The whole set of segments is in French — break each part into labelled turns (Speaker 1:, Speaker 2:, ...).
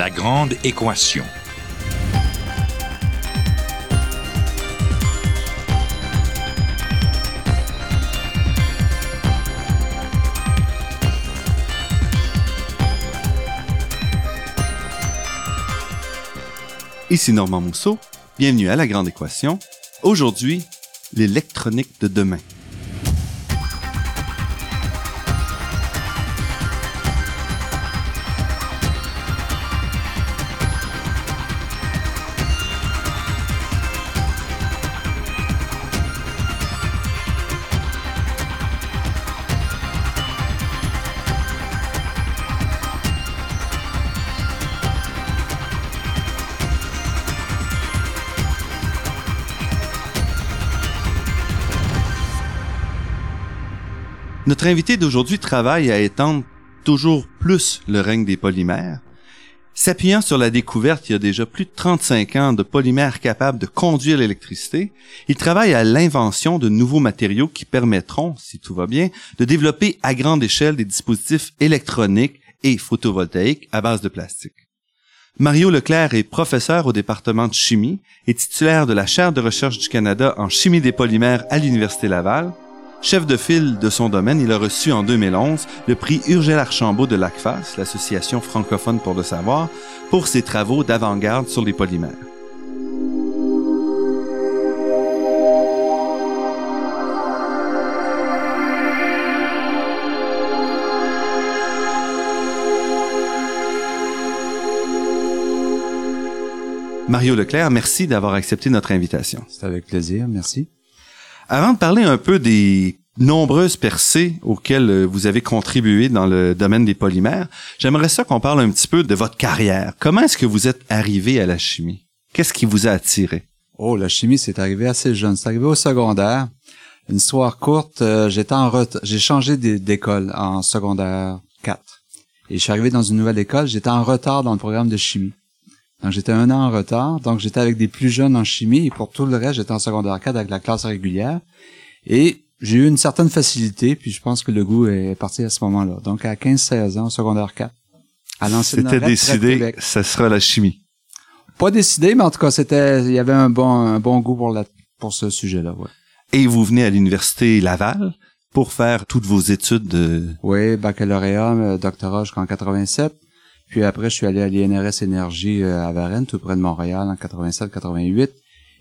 Speaker 1: La grande équation.
Speaker 2: Ici Normand Mousseau, bienvenue à La Grande Équation. Aujourd'hui, l'électronique de demain. Notre invité d'aujourd'hui travaille à étendre toujours plus le règne des polymères. S'appuyant sur la découverte il y a déjà plus de 35 ans de polymères capables de conduire l'électricité, il travaille à l'invention de nouveaux matériaux qui permettront, si tout va bien, de développer à grande échelle des dispositifs électroniques et photovoltaïques à base de plastique. Mario Leclerc est professeur au département de chimie et titulaire de la chaire de recherche du Canada en chimie des polymères à l'Université Laval Chef de file de son domaine, il a reçu en 2011 le prix Urgel Archambault de l'ACFAS, l'Association francophone pour le savoir, pour ses travaux d'avant-garde sur les polymères. Mario Leclerc, merci d'avoir accepté notre invitation.
Speaker 3: C'est avec plaisir, merci.
Speaker 2: Avant de parler un peu des nombreuses percées auxquelles euh, vous avez contribué dans le domaine des polymères, j'aimerais ça qu'on parle un petit peu de votre carrière. Comment est-ce que vous êtes arrivé à la chimie? Qu'est-ce qui vous a attiré?
Speaker 3: Oh, la chimie, c'est arrivé assez jeune. C'est arrivé au secondaire. Une histoire courte, euh, j'étais en j'ai changé d'école en secondaire 4. Et je suis arrivé dans une nouvelle école, j'étais en retard dans le programme de chimie. Donc j'étais un an en retard, donc j'étais avec des plus jeunes en chimie et pour tout le reste, j'étais en secondaire 4 avec la classe régulière. Et j'ai eu une certaine facilité, puis je pense que le goût est parti à ce moment-là. Donc à 15-16 ans, secondaire 4.
Speaker 2: À C'était décidé, ça sera la chimie.
Speaker 3: Pas décidé, mais en tout cas, c'était, il y avait un bon, un bon goût pour la, pour ce sujet-là, ouais.
Speaker 2: Et vous venez à l'université Laval pour faire toutes vos études de...
Speaker 3: Oui, baccalauréat, euh, doctorat jusqu'en 87. Puis après, je suis allé à l'INRS Énergie euh, à Varennes, tout près de Montréal, en 87-88.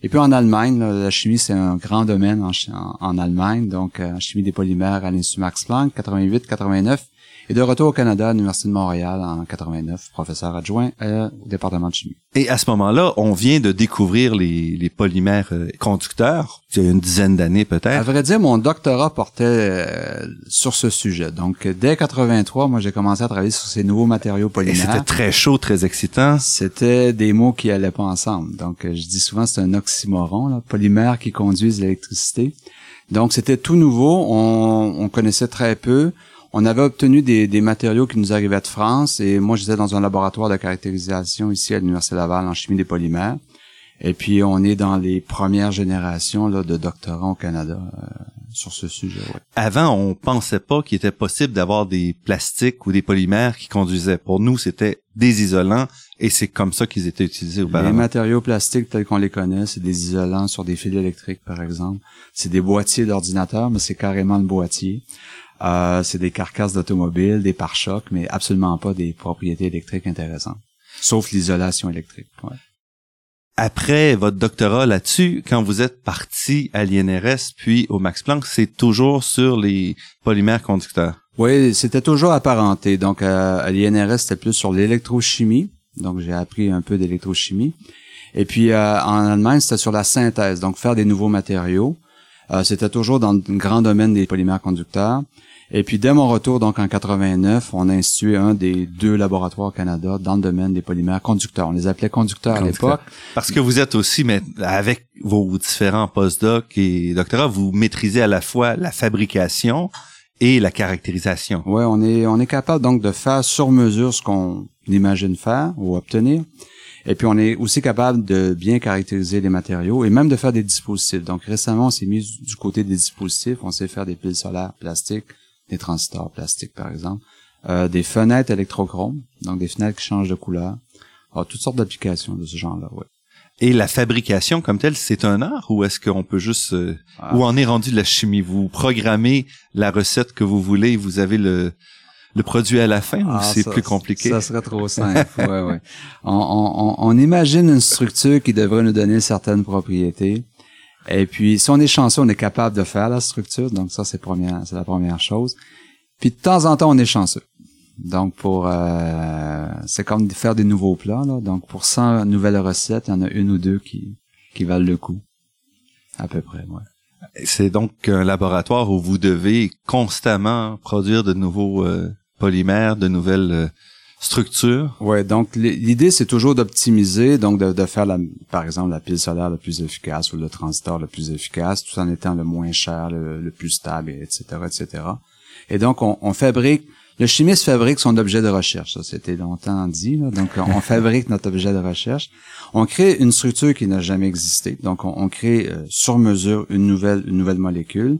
Speaker 3: Et puis en Allemagne, la chimie, c'est un grand domaine en, en, Allemagne. Donc, euh, en chimie des polymères à l'Institut Max Planck, 88-89. Et de retour au Canada, à l'Université de Montréal en 89, professeur adjoint euh, au département de chimie.
Speaker 2: Et à ce moment-là, on vient de découvrir les, les polymères euh, conducteurs, il y a une dizaine d'années peut-être. À
Speaker 3: vrai dire, mon doctorat portait euh, sur ce sujet. Donc, dès 83, moi, j'ai commencé à travailler sur ces nouveaux matériaux polymères.
Speaker 2: c'était très chaud, très excitant.
Speaker 3: C'était des mots qui allaient pas ensemble. Donc, je dis souvent, c'est un polymères qui conduisent l'électricité. Donc, c'était tout nouveau. On, on connaissait très peu on avait obtenu des, des, matériaux qui nous arrivaient de France et moi j'étais dans un laboratoire de caractérisation ici à l'Université Laval en chimie des polymères. Et puis on est dans les premières générations là, de doctorants au Canada euh, sur ce sujet.
Speaker 2: Avant, on pensait pas qu'il était possible d'avoir des plastiques ou des polymères qui conduisaient. Pour nous, c'était des isolants et c'est comme ça qu'ils étaient utilisés auparavant.
Speaker 3: Les matériaux plastiques tels qu'on les connaît, c'est des isolants sur des fils électriques par exemple. C'est des boîtiers d'ordinateur, mais c'est carrément le boîtier. Euh, c'est des carcasses d'automobile, des pare-chocs, mais absolument pas des propriétés électriques intéressantes. Sauf l'isolation électrique.
Speaker 2: Après votre doctorat là-dessus, quand vous êtes parti à l'INRS puis au Max Planck, c'est toujours sur les polymères conducteurs?
Speaker 3: Oui, c'était toujours apparenté. Donc à l'INRS, c'était plus sur l'électrochimie. Donc j'ai appris un peu d'électrochimie. Et puis euh, en Allemagne, c'était sur la synthèse, donc faire des nouveaux matériaux. Euh, c'était toujours dans le grand domaine des polymères conducteurs. Et puis dès mon retour, donc en 89, on a institué un des deux laboratoires au Canada dans le domaine des polymères conducteurs. On les appelait conducteurs à l'époque.
Speaker 2: Parce que vous êtes aussi, mais avec vos différents postdocs et doctorats, vous maîtrisez à la fois la fabrication et la caractérisation.
Speaker 3: Ouais, on est on est capable donc de faire sur mesure ce qu'on imagine faire ou obtenir. Et puis on est aussi capable de bien caractériser les matériaux et même de faire des dispositifs. Donc récemment, on s'est mis du côté des dispositifs, on sait faire des piles solaires plastiques, des transistors plastiques par exemple, euh, des fenêtres électrochromes, donc des fenêtres qui changent de couleur. Alors, toutes sortes d'applications de ce genre-là, ouais.
Speaker 2: Et la fabrication comme telle, c'est un art ou est-ce qu'on peut juste euh,
Speaker 3: Ah.
Speaker 2: où en est rendu la chimie? Vous programmez la recette que vous voulez, et vous avez le le produit à la fin ou
Speaker 3: Ah,
Speaker 2: c'est plus compliqué?
Speaker 3: Ça serait trop simple. ouais, ouais. On, on, on- on imagine une structure qui devrait nous donner certaines propriétés. Et puis, si on est chanceux, on est capable de faire la structure. Donc, ça, c'est la première chose. Puis, de temps en temps, on est chanceux. Donc, pour, euh, c'est comme faire des nouveaux plats, là. Donc, pour 100 nouvelles recettes, il y en a une ou deux qui, qui valent le coup. À peu près, ouais.
Speaker 2: C'est donc un laboratoire où vous devez constamment produire de nouveaux euh, polymères, de nouvelles euh, structures.
Speaker 3: Ouais, donc l'idée c'est toujours d'optimiser, donc de, de faire la, par exemple la pile solaire le plus efficace ou le transistor le plus efficace, tout en étant le moins cher, le, plus stable, et etc., etc. Et donc on, on fabrique, le chimiste fabrique son objet de recherche, ça c'était longtemps dit, là. donc on, on fabrique notre objet de recherche. On crée une structure qui n'a jamais existé, donc on, on crée euh, sur mesure une nouvelle, une nouvelle molécule,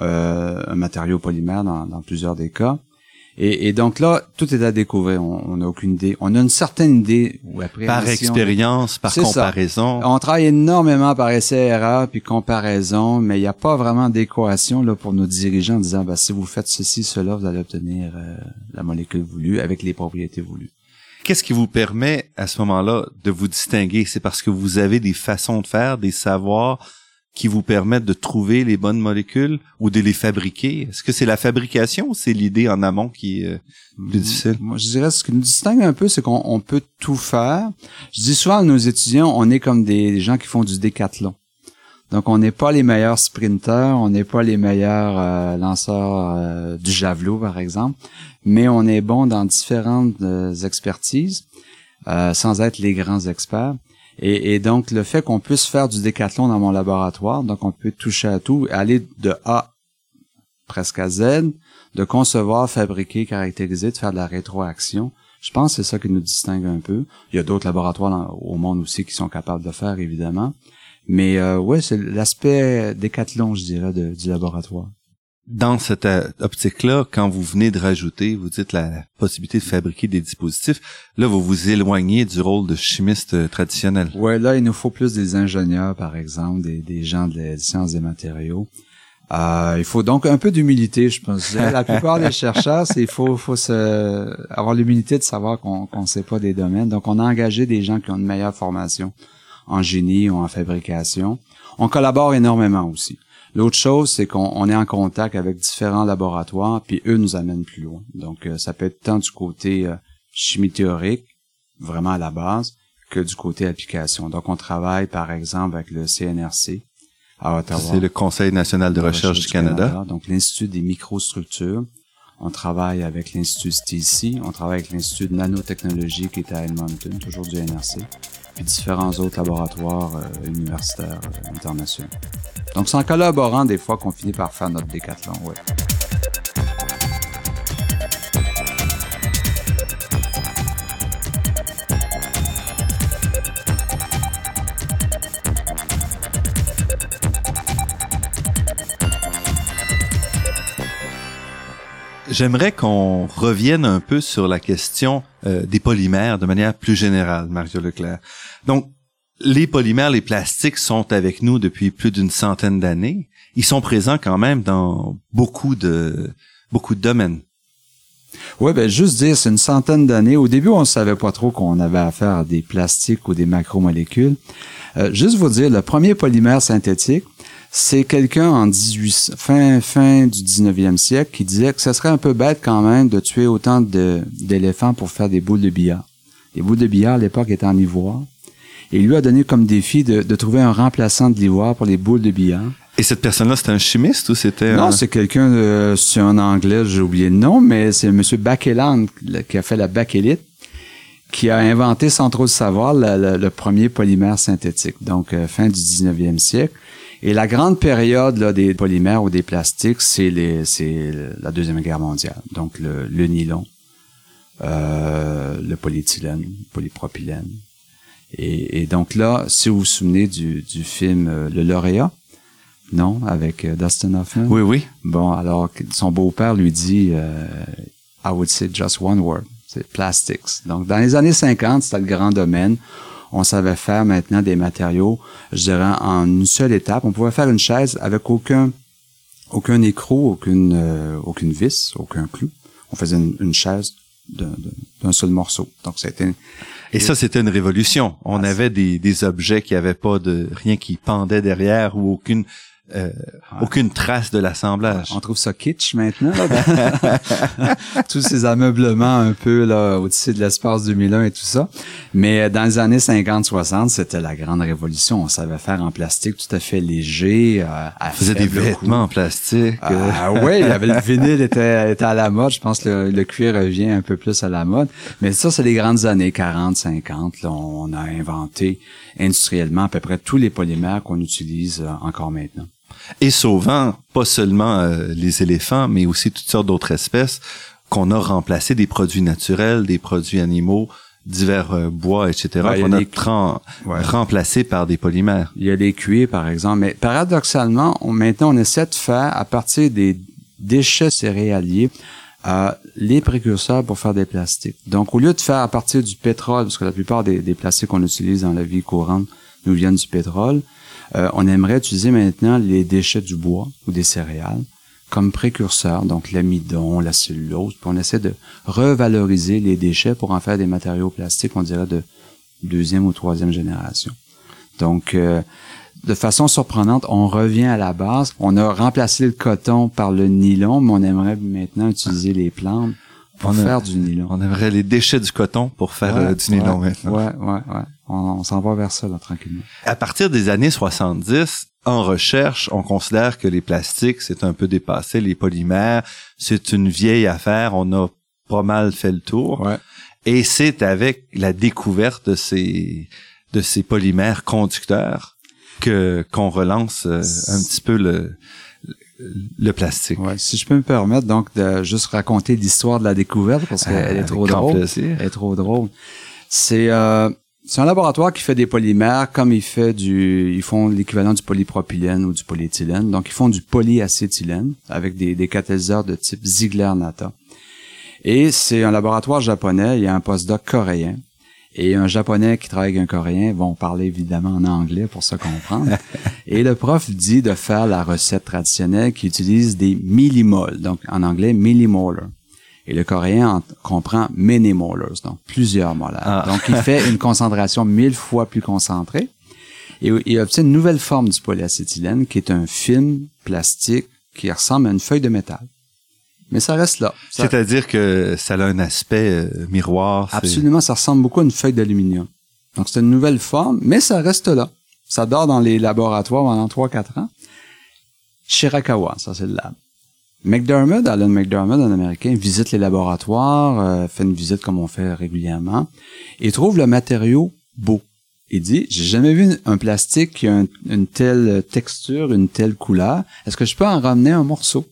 Speaker 3: euh, un matériau polymère dans, dans plusieurs des cas. Et, et donc là, tout est à découvrir. On n'a aucune idée. On a une certaine idée ou après
Speaker 2: Par expérience, par
Speaker 3: ça.
Speaker 2: comparaison.
Speaker 3: On travaille énormément par essai erreur puis comparaison, mais il n'y a pas vraiment d'équation là pour nos dirigeants en disant bah si vous faites ceci, cela, vous allez obtenir euh, la molécule voulue avec les propriétés voulues.
Speaker 2: Qu'est-ce qui vous permet à ce moment-là de vous distinguer? C'est parce que vous avez des façons de faire, des savoirs qui vous permettent de trouver les bonnes molécules ou de les fabriquer? Est-ce que c'est la fabrication ou c'est l'idée en amont qui est euh, plus difficile?
Speaker 3: Moi, je dirais ce qui nous distingue un peu, c'est qu'on on peut tout faire. Je dis souvent à nos étudiants, on est comme des, des gens qui font du décathlon. Donc, on n'est pas les meilleurs sprinteurs, on n'est pas les meilleurs euh, lanceurs euh, du javelot, par exemple, mais on est bon dans différentes euh, expertises, euh, sans être les grands experts. Et, donc, le fait qu'on puisse faire du décathlon dans mon laboratoire, donc on peut toucher à tout, aller de A presque à Z, de concevoir, fabriquer, caractériser, de faire de la rétroaction. Je pense que c'est ça qui nous distingue un peu. Il y a d'autres laboratoires au monde aussi qui sont capables de faire, évidemment. Mais euh, ouais, c'est l'aspect décathlon, je dirais, du laboratoire.
Speaker 2: Dans cette euh, optique-là, quand vous venez de rajouter, vous dites la, possibilité de fabriquer des dispositifs, là, vous vous éloignez du rôle de chimiste euh, traditionnel.
Speaker 3: Ouais, là, il nous faut plus des ingénieurs, par exemple, des, des gens de la sciences des matériaux. Euh, il faut donc un peu d'humilité, je pense. La plupart des chercheurs, c'est il faut, faut se, avoir l'humilité de savoir qu'on qu'on sait pas des domaines. Donc, on a engagé des gens qui ont une meilleure formation en génie ou en fabrication. On collabore énormément aussi. L'autre chose, c'est qu'on on est en contact avec différents laboratoires, puis eux nous amènent plus loin. Donc, euh, ça peut être tant du côté euh, chimie théorique, vraiment à la base, que du côté application. Donc, on travaille, par exemple, avec le CNRC à Ottawa.
Speaker 2: C'est le Conseil national de recherche du Canada.
Speaker 3: Donc, l'Institut des microstructures. On travaille avec l'Institut STC. On travaille avec l'Institut de nanotechnologie qui est à Edmonton, toujours du NRC. Puis différents autres laboratoires euh, universitaires euh, internationaux. Donc, c'est en collaborant des fois qu'on finit par faire notre décathlon, ouais.
Speaker 2: J'aimerais qu'on revienne un peu sur la question euh, des polymères de manière plus générale, Mario Leclerc. Donc, les polymères, les plastiques sont avec nous depuis plus d'une centaine d'années. Ils sont présents quand même dans beaucoup de beaucoup de domaines.
Speaker 3: Ouais, ben juste dire, c'est une centaine d'années. Au début, on ne savait pas trop qu'on avait affaire à des plastiques ou des macromolécules. Euh, juste vous dire, le premier polymère synthétique, c'est quelqu'un en 18, fin, fin du 19e siècle qui disait que ce serait un peu bête quand même de tuer autant d'éléphants pour faire des boules de billard. Les boules de billard, à l'époque, étaient en ivoire. Et il lui a donné comme défi de, de trouver un remplaçant de l'ivoire pour les boules de billard.
Speaker 2: Et cette personne-là, c'était un chimiste ou c'était
Speaker 3: Non,
Speaker 2: un...
Speaker 3: c'est quelqu'un de, c'est un anglais, j'ai oublié le nom, mais c'est M. Bakeland qui a fait la bakélite, qui a inventé, sans trop le savoir, le, premier polymère synthétique, donc euh, fin du 19e siècle. Et la grande période là, des polymères ou des plastiques, c'est les, c'est la Deuxième Guerre mondiale. Donc le, le nylon, euh, le polyéthylène, le polypropylène. Et, et donc là, si vous vous souvenez du, du film euh, Le Lauréat, non, avec euh, Dustin Hoffman?
Speaker 2: Oui, oui.
Speaker 3: Bon, alors son beau-père lui dit euh, I would say just one word. C'est plastics. Donc, dans les années 50, c'était le grand domaine. On savait faire maintenant des matériaux, je dirais, en une seule étape. On pouvait faire une chaise avec aucun aucun écrou, aucune euh, aucune vis, aucun clou. On faisait une, chaise d'un seul morceau. Donc, c'était
Speaker 2: et ça, c'était une révolution. On ah, avait des, des objets qui avaient pas de rien qui pendait derrière ou aucune euh, aucune trace de l'assemblage.
Speaker 3: On trouve ça kitsch maintenant. Tous ces ameublements un peu là au-dessus de l'espace 2001 et tout ça. Mais euh, dans les années 50-60, c'était la grande révolution. On savait faire en plastique tout à fait léger. Euh,
Speaker 2: On faisait des vêtements en plastique.
Speaker 3: Ah oui, il y avait le vinyle était, était à la mode. Je pense que le, cuir revient un peu plus à la mode. Mais ça, c'est les grandes années 40, 50. Là, on a inventé industriellement à peu près tous les polymères qu'on utilise encore maintenant
Speaker 2: et sauvant pas seulement euh, les éléphants, mais aussi toutes sortes d'autres espèces qu'on a remplacé des produits naturels, des produits animaux, divers euh, bois, etc., qu'on a remplacés par des polymères.
Speaker 3: Il y a les cuirs, par exemple, mais paradoxalement, on, maintenant, on essaie de faire, à partir des déchets céréaliers, euh, les précurseurs pour faire des plastiques. Donc, au lieu de faire à partir du pétrole, parce que la plupart des, des plastiques qu'on utilise dans la vie courante nous viennent du pétrole, euh, on aimerait utiliser maintenant les déchets du bois ou des céréales comme précurseurs, donc l'amidon, la cellulose, puis on essaie de revaloriser les déchets pour en faire des matériaux plastiques, on dirait de deuxième ou troisième génération. Donc, euh, de façon surprenante, on revient à la base. On a remplacé le coton par le nylon, mais on aimerait maintenant utiliser les plantes pour faire du nylon.
Speaker 2: On aimerait les déchets du coton pour faire euh, du nylon maintenant.
Speaker 3: Ouais, ouais, ouais on, s'en va vers ça là, tranquillement.
Speaker 2: À partir des années 70, en recherche, on considère que les plastiques, c'est un peu dépassé, les polymères, c'est une vieille affaire, on a pas mal fait le tour. Et c'est avec la découverte de ces de ces polymères conducteurs que qu'on relance euh, un petit peu le le plastique.
Speaker 3: Ouais, si je peux me permettre donc de juste raconter l'histoire de la découverte parce qu'elle est trop drôle. Elle est trop drôle. C'est euh, c'est un laboratoire qui fait des polymères comme il fait du, ils font l'équivalent du polypropylène ou du polyéthylène. Donc, ils font du polyacétylène avec des, des catalyseurs de type Ziegler-Natta. Et c'est un laboratoire japonais. Il y a un postdoc coréen et un japonais qui travaille avec un coréen vont parler évidemment en anglais pour se comprendre. et le prof dit de faire la recette traditionnelle qui utilise des millimoles, donc en anglais millimolar. Et le coréen comprend many molars, donc plusieurs molaires. Ah. Donc, il fait une concentration mille fois plus concentrée. Et il obtient une nouvelle forme du polyacétylène qui est un film plastique qui ressemble à une feuille de métal. Mais ça reste là.
Speaker 2: C'est-à-dire que ça a un aspect euh, miroir.
Speaker 3: Absolument, ça ressemble beaucoup à une feuille d'aluminium. Donc c'est une nouvelle forme, mais ça reste là. Ça dort dans les laboratoires pendant 3-4 ans. Shirakawa, ça c'est le lab. McDermott, Alan McDermott, un Américain, visite les laboratoires, euh, fait une visite comme on fait régulièrement, et trouve le matériau beau. Il dit, j'ai jamais vu un plastique qui a une telle texture, une telle couleur. Est-ce que je peux en ramener un morceau?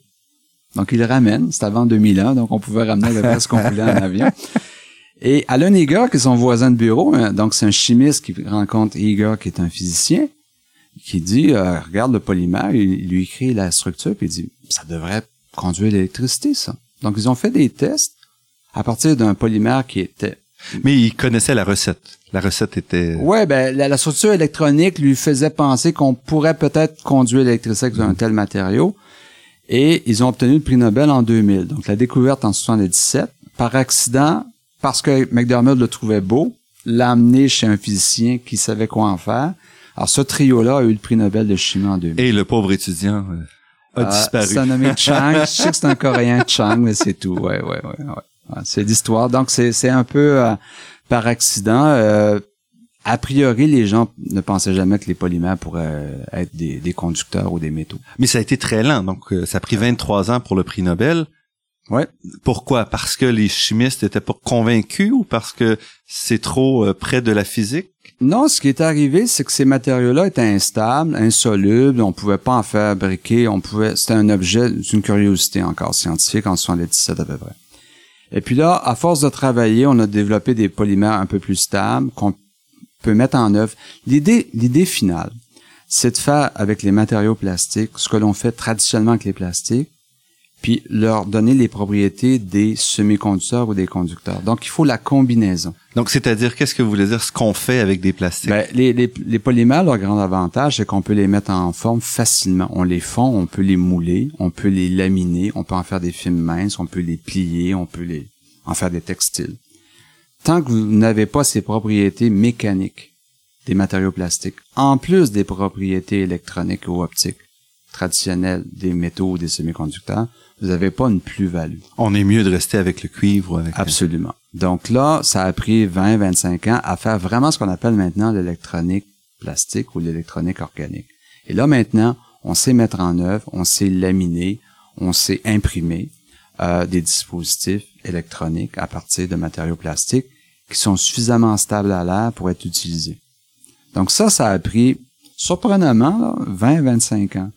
Speaker 3: Donc, il le ramène. C'est avant 2001, donc on pouvait ramener le ce qu'on voulait en avion. Et Alan Eager, qui est son voisin de bureau, hein, donc c'est un chimiste qui rencontre Eager, qui est un physicien, qui dit, euh, regarde le polymère, il, lui écrit la structure, puis il dit, ça devrait conduire l'électricité, ça. Donc, ils ont fait des tests à partir d'un polymère qui était...
Speaker 2: Mais ils connaissaient la recette. La recette était...
Speaker 3: Ouais, ben, la, structure électronique lui faisait penser qu'on pourrait peut-être conduire l'électricité avec un tel matériau. Et ils ont obtenu le prix Nobel en 2000. Donc, la découverte en 77, par accident, parce que McDermott le trouvait beau, l'a amené chez un physicien qui savait quoi en faire. Alors, ce trio-là a eu le prix Nobel de chimie en 2000.
Speaker 2: Et le pauvre étudiant... Euh, a euh, disparu.
Speaker 3: C'est nommé Chang. Je sais que c'est un Coréen Chang, mais c'est tout. Ouais, ouais, ouais. ouais. C'est l'histoire. Donc c'est c'est un peu euh, par accident. Euh, a priori, les gens ne pensaient jamais que les polymères pourraient être des, des conducteurs ou des métaux.
Speaker 2: Mais ça a été très lent. Donc ça a pris 23 ans pour le prix Nobel.
Speaker 3: Ouais.
Speaker 2: Pourquoi? Parce que les chimistes étaient pas convaincus ou parce que c'est trop près de la physique?
Speaker 3: Non, ce qui est arrivé, c'est que ces matériaux-là étaient instables, insolubles, on pouvait pas en fabriquer, on pouvait, c'était un objet d'une curiosité encore scientifique en 77 à peu près. Et puis là, à force de travailler, on a développé des polymères un peu plus stables qu'on peut mettre en œuvre. L'idée, l'idée finale, c'est de faire avec les matériaux plastiques ce que l'on fait traditionnellement avec les plastiques, puis leur donner les propriétés des semi-conducteurs ou des conducteurs. Donc, il faut la combinaison.
Speaker 2: Donc, c'est-à-dire, qu'est-ce que vous voulez dire, ce qu'on fait avec des plastiques?
Speaker 3: Ben, les, les, les, polymères, leur grand avantage, c'est qu'on peut les mettre en forme facilement. On les fond, on peut les mouler, on peut les laminer, on peut en faire des films minces, on peut les plier, on peut les en faire des textiles. Tant que vous n'avez pas ces propriétés mécaniques des matériaux plastiques, en plus des propriétés électroniques ou optiques traditionnelles des métaux ou des semi-conducteurs, vous n'avez pas une plus-value.
Speaker 2: On est mieux de rester avec le cuivre ou avec
Speaker 3: Absolument. Donc là, ça a pris 20, 25 ans à faire vraiment ce qu'on appelle maintenant l'électronique plastique ou l'électronique organique. Et là maintenant, on sait mettre en œuvre, on sait laminer, on sait imprimer euh, des dispositifs électroniques à partir de matériaux plastiques qui sont suffisamment stables à l'air pour être utilisés. Donc ça, ça a pris surprenamment 20-25 ans.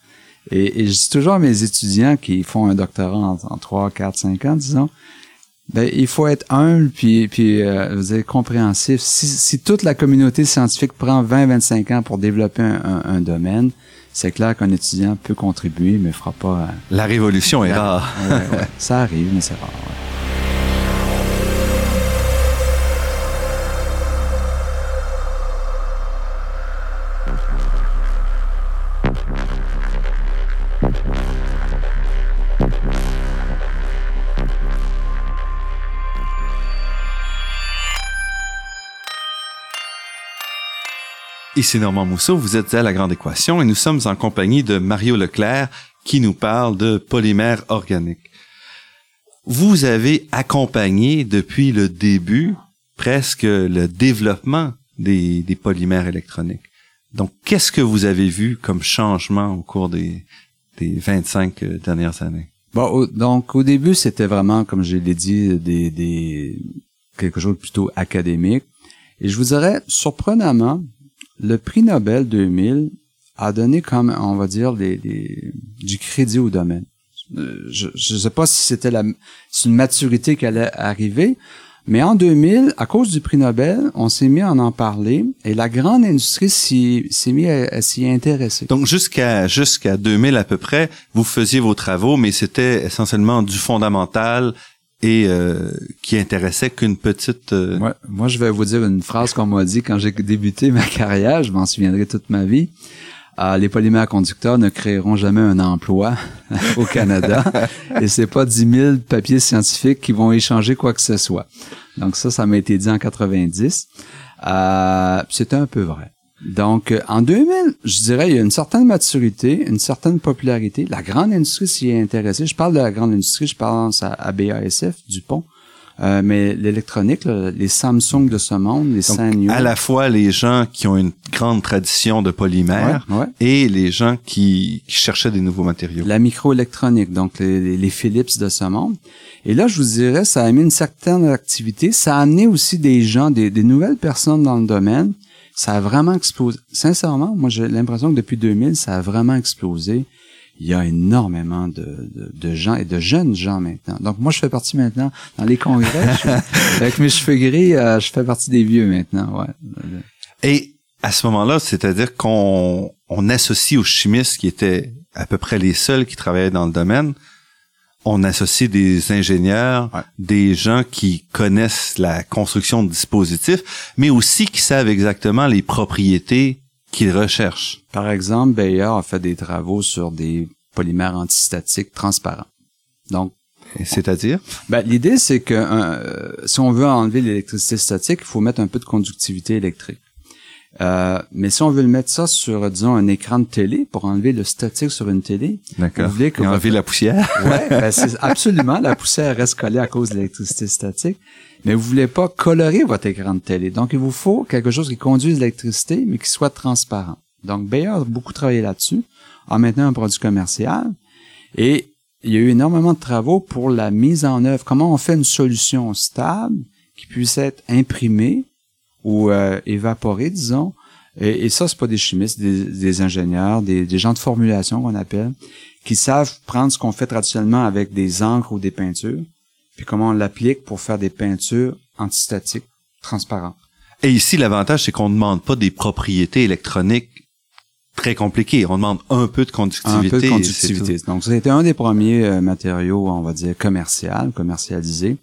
Speaker 3: Et, et, je dis toujours à mes étudiants qui font un doctorat en, en 3, 4, 5 ans, disons, ben, il faut être humble puis, puis euh, vous êtes compréhensif. Si, si, toute la communauté scientifique prend 20-25 ans pour développer un, un, domaine, c'est clair qu'un étudiant peut contribuer, mais fera pas...
Speaker 2: la révolution est rare.
Speaker 3: ouais, ouais. Ça arrive, mais c'est rare.
Speaker 2: Ici Normand Mousseau, vous êtes à La Grande Équation et nous sommes en compagnie de Mario Leclerc qui nous parle de polymères organiques. Vous avez accompagné depuis le début presque le développement des, polymères électroniques. Donc, qu'est-ce que vous avez vu comme changement au cours des, des 25 dernières années?
Speaker 3: Bon, donc au début, c'était vraiment, comme je l'ai dit, des, des quelque chose de plutôt académique. Et je vous dirais, surprenamment, le prix Nobel 2000 a donné comme, on va dire, du crédit au domaine. Euh, je ne sais pas si c'était la, une maturité qui allait arriver, mais en 2000, à cause du prix Nobel, on s'est mis à en parler et la grande industrie s'est mis à, s'y intéresser.
Speaker 2: Donc jusqu'à jusqu'à 2000 à peu près, vous faisiez vos travaux, mais c'était essentiellement du fondamental et euh, qui intéressait qu'une petite... Euh,
Speaker 3: moi, je vais vous dire une phrase qu'on m'a dit quand j'ai débuté ma carrière, je m'en souviendrai toute ma vie. Euh, les polymères conducteurs ne créeront jamais un emploi au Canada et c'est pas 10 000 papiers scientifiques qui vont échanger quoi que ce soit. Donc ça, ça m'a été dit en 90. Euh, C'était un peu vrai. Donc, euh, en 2000, je dirais, il y a une certaine maturité, une certaine popularité. La grande industrie s'y est intéressée. Je parle de la grande industrie, je pense à, BASF, Dupont. Euh, mais l'électronique, les Samsung de ce monde, les Sanyo.
Speaker 2: À la fois les gens qui ont une grande tradition de polymère et les gens qui, cherchaient des nouveaux matériaux.
Speaker 3: La microélectronique, donc les, les, Philips de ce monde. Et là, je vous dirais, ça a mis une certaine activité. Ça a amené aussi des gens, des, des nouvelles personnes dans le domaine ça a vraiment explosé. Sincèrement, moi j'ai l'impression que depuis 2000, ça a vraiment explosé. Il y a énormément de, de, gens et de jeunes gens maintenant. Donc moi, je fais partie maintenant dans les congrès. avec mes cheveux gris, euh, je fais partie des vieux maintenant. Ouais.
Speaker 2: Et à ce moment-là, c'est-à-dire qu'on on associe aux chimistes qui étaient à peu près les seuls qui travaillaient dans le domaine, on associe des ingénieurs, des gens qui connaissent la construction de dispositifs, mais aussi qui savent exactement les propriétés qu'ils recherchent.
Speaker 3: Par exemple, Bayer a fait des travaux sur des polymères antistatiques transparents. Donc,
Speaker 2: c'est-à-dire?
Speaker 3: Ben, l'idée, c'est que euh, si on veut enlever l'électricité statique, il faut mettre un peu de conductivité électrique. Euh, mais si on veut le mettre ça sur, disons, un écran de télé pour enlever le statique sur une télé,
Speaker 2: vous voulez que enlever la poussière.
Speaker 3: ouais, ben c'est absolument la poussière reste collée à cause de l'électricité statique, mais vous voulez pas colorer votre écran de télé. Donc il vous faut quelque chose qui conduise l'électricité mais qui soit transparent. Donc Bayer a beaucoup travaillé là-dessus, en maintenant un produit commercial et il y a eu énormément de travaux pour la mise en œuvre. Comment on fait une solution stable qui puisse être imprimée ou euh, évaporé, disons. Et, et ça, c'est pas des chimistes, des, des ingénieurs, des, des, gens de formulation qu'on appelle, qui savent prendre ce qu'on fait traditionnellement avec des encres ou des peintures, puis comment on l'applique pour faire des peintures antistatiques transparentes.
Speaker 2: Et ici, l'avantage, c'est qu'on ne demande pas des propriétés électroniques très compliqué. On demande un peu de conductivité.
Speaker 3: Un peu de conductivité. Donc, c'était un des premiers euh, matériaux, on va dire, commercial, commercialisés.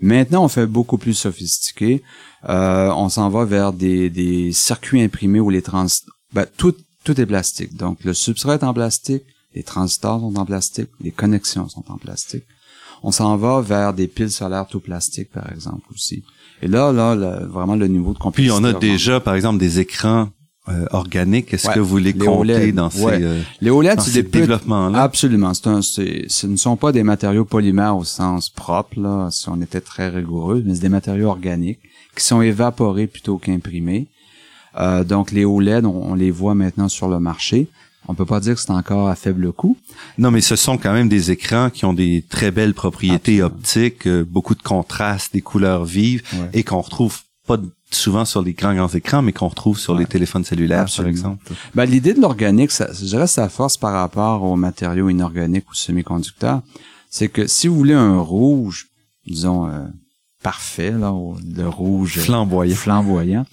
Speaker 3: Maintenant, on fait beaucoup plus sophistiqué. Euh, on s'en va vers des, des circuits imprimés où les trans... Ben, tout, tout est plastique. Donc, le substrat est en plastique, les transistors sont en plastique, les connexions sont en plastique. On s'en va vers des piles solaires tout plastique, par exemple, aussi. Et là, là, vraiment le niveau de complexité.
Speaker 2: Puis on a déjà, par exemple, des écrans euh, organiques. Est-ce que vous les, comptez dans ces, euh,
Speaker 3: les OLED, c'est des
Speaker 2: développements-là?
Speaker 3: Absolument. C'est un, ce ne sont pas des matériaux polymères au sens propre, là, si on était très rigoureux, mais c'est des matériaux organiques qui sont évaporés plutôt qu'imprimés. Euh, donc les OLED, on, les voit maintenant sur le marché. On peut pas dire que c'est encore à faible coût.
Speaker 2: Non, mais ce sont quand même des écrans qui ont des très belles propriétés optiques, euh, beaucoup de contraste, des couleurs vives, et qu'on retrouve pas souvent sur les grands grands écrans, mais qu'on retrouve sur les téléphones cellulaires, par exemple.
Speaker 3: Ben, l'idée de l'organique, je dirais sa force par rapport aux matériaux inorganiques ou semi-conducteurs, c'est que si vous voulez un rouge, disons euh, parfait, là, le rouge
Speaker 2: flamboyant,
Speaker 3: flamboyant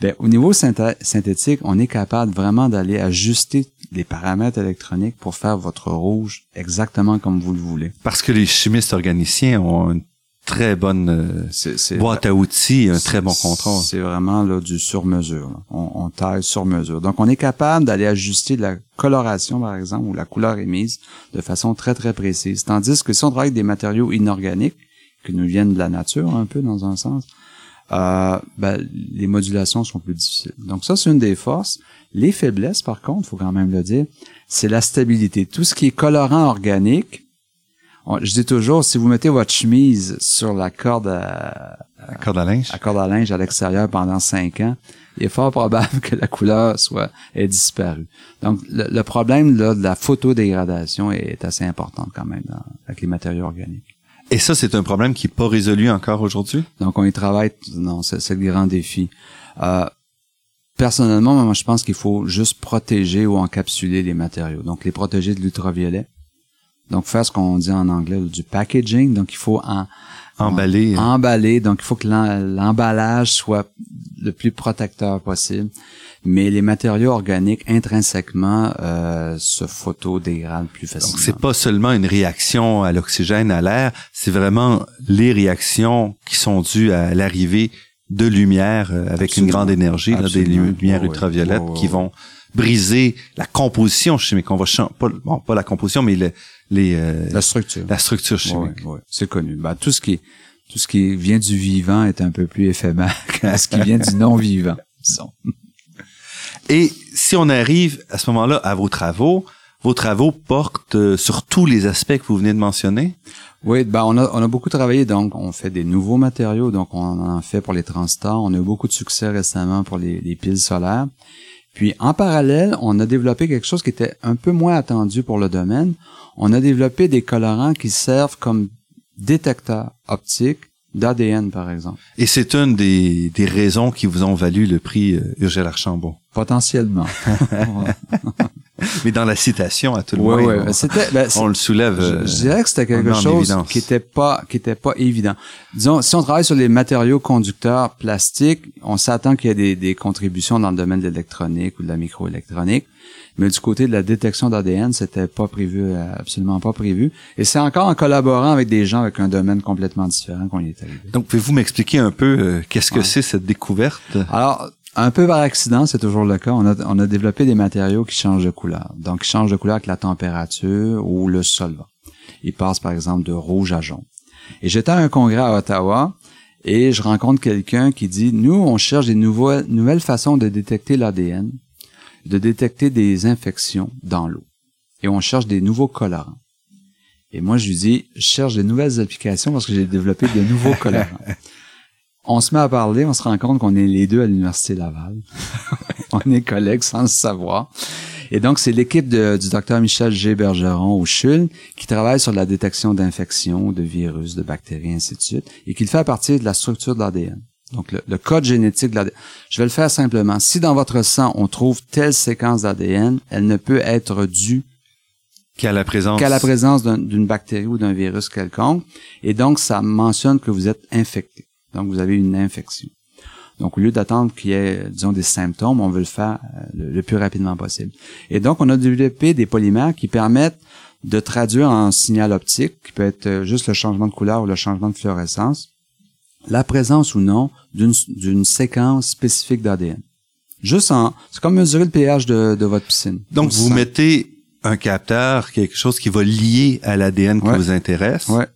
Speaker 3: ben, au niveau synthétique, on est capable vraiment d'aller ajuster les paramètres électroniques pour faire votre rouge exactement comme vous le voulez.
Speaker 2: Parce que les chimistes organiciens ont une très bonne euh, boîte à outils, un très bon contrôle.
Speaker 3: C'est vraiment là du sur-mesure. On, on, taille sur mesure. Donc on est capable d'aller ajuster la coloration par exemple ou la couleur émise de façon très très précise. Tandis que si on travaille avec des matériaux inorganiques qui nous viennent de la nature un peu dans un sens, euh, ben, les modulations sont plus difficiles. Donc ça, c'est une des forces. Les faiblesses, par contre, faut quand même le dire, c'est la stabilité. Tout ce qui est colorant organique, je dis toujours, si vous mettez votre chemise sur la corde à,
Speaker 2: corde à linge,
Speaker 3: à corde à linge à l'extérieur pendant cinq ans, il est fort probable que la couleur soit ait disparu. Donc le, problème là, de la photodégradation est assez important quand même avec les matériaux organiques.
Speaker 2: Et ça, c'est un problème qui n'est pas résolu encore aujourd'hui?
Speaker 3: Donc, on y travaille. Non, c'est le grand défi. Euh, personnellement, moi, je pense qu'il faut juste protéger ou encapsuler les matériaux. Donc, les protéger de l'ultraviolet. Donc, faire ce qu'on dit en anglais du packaging. Donc, il faut en,
Speaker 2: emballer.
Speaker 3: emballer. Donc, il faut que l'emballage soit le plus protecteur possible mais les matériaux organiques intrinsèquement euh, se photodégradent plus facilement.
Speaker 2: Donc c'est pas seulement une réaction à l'oxygène, à l'air, c'est vraiment les réactions qui sont dues à l'arrivée de lumière euh, avec une grande énergie, des lumières ultraviolettes qui vont briser la composition chimique. On va pas, bon, pas la composition, mais les euh,
Speaker 3: la structure,
Speaker 2: la structure chimique.
Speaker 3: c'est connu. Ben, tout ce qui tout ce qui vient du vivant est un peu plus éphémère que ce qui vient du non vivant, disons.
Speaker 2: Et si on arrive à ce moment-là à vos travaux, vos travaux portent euh, sur tous les aspects que vous venez de mentionner?
Speaker 3: Oui, ben on a, on a beaucoup travaillé, donc on fait des nouveaux matériaux, donc on en fait pour les transistors. On a eu beaucoup de succès récemment pour les, les piles solaires. Puis en parallèle, on a développé quelque chose qui était un peu moins attendu pour le domaine. On a développé des colorants qui servent comme détecteurs optiques d'ADN, par exemple.
Speaker 2: Et c'est une des, des raisons qui vous ont valu le prix euh, Urgel Archambault.
Speaker 3: Potentiellement.
Speaker 2: Mais dans la citation, à tout le monde,
Speaker 3: on, ben,
Speaker 2: on, le soulève.
Speaker 3: Je, je dirais que c'était quelque chose qui était pas qui était pas évident. Disons, si on travaille sur les matériaux conducteurs plastiques, on s'attend qu'il y ait des, des, contributions dans le domaine de l'électronique ou de la microélectronique. Mais du côté de la détection d'ADN, c'était pas prévu, euh, absolument pas prévu. Et c'est encore en collaborant avec des gens avec un domaine complètement différent qu'on y est arrivé.
Speaker 2: Donc, pouvez-vous m'expliquer un peu euh, qu'est-ce que c'est cette découverte?
Speaker 3: Alors, un peu par accident, c'est toujours le cas. On a, on a développé des matériaux qui changent de couleur. Donc, qui changent de couleur avec la température ou le solvant. Ils passent, par exemple, de rouge à jaune. Et j'étais à un congrès à Ottawa et je rencontre quelqu'un qui dit, nous, on cherche des nouvelles façons de détecter l'ADN de détecter des infections dans l'eau. Et on cherche des nouveaux colorants. Et moi, je lui dis, je cherche des nouvelles applications parce que j'ai développé de nouveaux colorants. on se met à parler, on se rend compte qu'on est les deux à l'Université Laval. on est collègues sans le savoir. Et donc, c'est l'équipe du docteur Michel G. Bergeron au CHUL qui travaille sur la détection d'infections, de virus, de bactéries, ainsi de suite, et qui le fait à partir de la structure de l'ADN. Donc, le, code génétique de l'ADN. Je vais le faire simplement. Si dans votre sang, on trouve telle séquence d'ADN, elle ne peut être due
Speaker 2: qu'à la présence,
Speaker 3: qu'à la présence d'une bactérie ou d'un virus quelconque. Et donc, ça mentionne que vous êtes infecté. Donc, vous avez une infection. Donc, au lieu d'attendre qu'il y ait, disons, des symptômes, on veut le faire euh, le, le, plus rapidement possible. Et donc, on a développé des polymères qui permettent de traduire en signal optique, qui peut être euh, juste le changement de couleur ou le changement de fluorescence, la présence ou non d'une séquence spécifique d'ADN. Juste en, c'est comme mesurer le pH de, de votre piscine.
Speaker 2: Donc, vous mettez un capteur, quelque chose qui va lier à l'ADN qui vous intéresse.
Speaker 3: Ouais.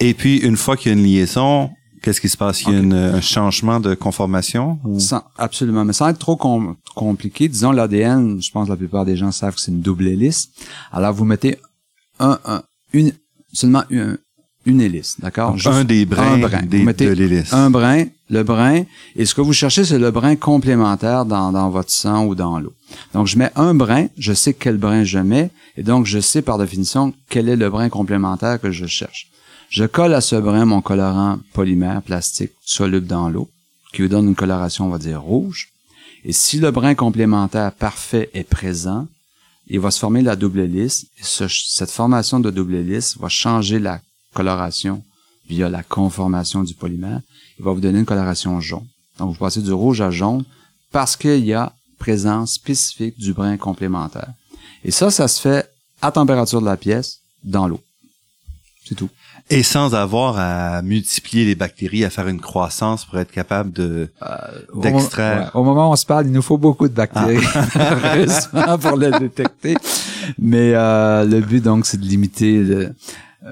Speaker 2: Et puis, une fois qu'il y a une liaison, qu'est-ce qui se passe? Il y a une, un changement de conformation?
Speaker 3: Sans, absolument. Mais sans être trop compliqué, disons l'ADN, je pense que la plupart des gens savent que c'est une double hélice. Alors, vous mettez un, un une, seulement une, une hélice, d'accord?
Speaker 2: Un des brins, un brin. Des, de l'hélice.
Speaker 3: Un brin, le brin, et ce que vous cherchez, c'est le brin complémentaire dans, dans votre sang ou dans l'eau. Donc, je mets un brin, je sais quel brin je mets, et donc je sais par définition quel est le brin complémentaire que je cherche. Je colle à ce brin mon colorant polymère plastique soluble dans l'eau, qui vous donne une coloration, on va dire, rouge. Et si le brin complémentaire parfait est présent, il va se former la double hélice. Et ce, cette formation de double hélice va changer la coloration via la conformation du polymère. Il va vous donner une coloration jaune. Donc, vous passez du rouge à jaune parce qu'il y a présence spécifique du brin complémentaire. Et ça, ça se fait à température de la pièce, dans l'eau. C'est tout.
Speaker 2: Et sans avoir à multiplier les bactéries, à faire une croissance pour être capable de euh, d'extraire.
Speaker 3: Au, moment où on se parle, il nous faut beaucoup de bactéries, ah. pour les détecter. Mais euh, le but donc, c'est de limiter. Le...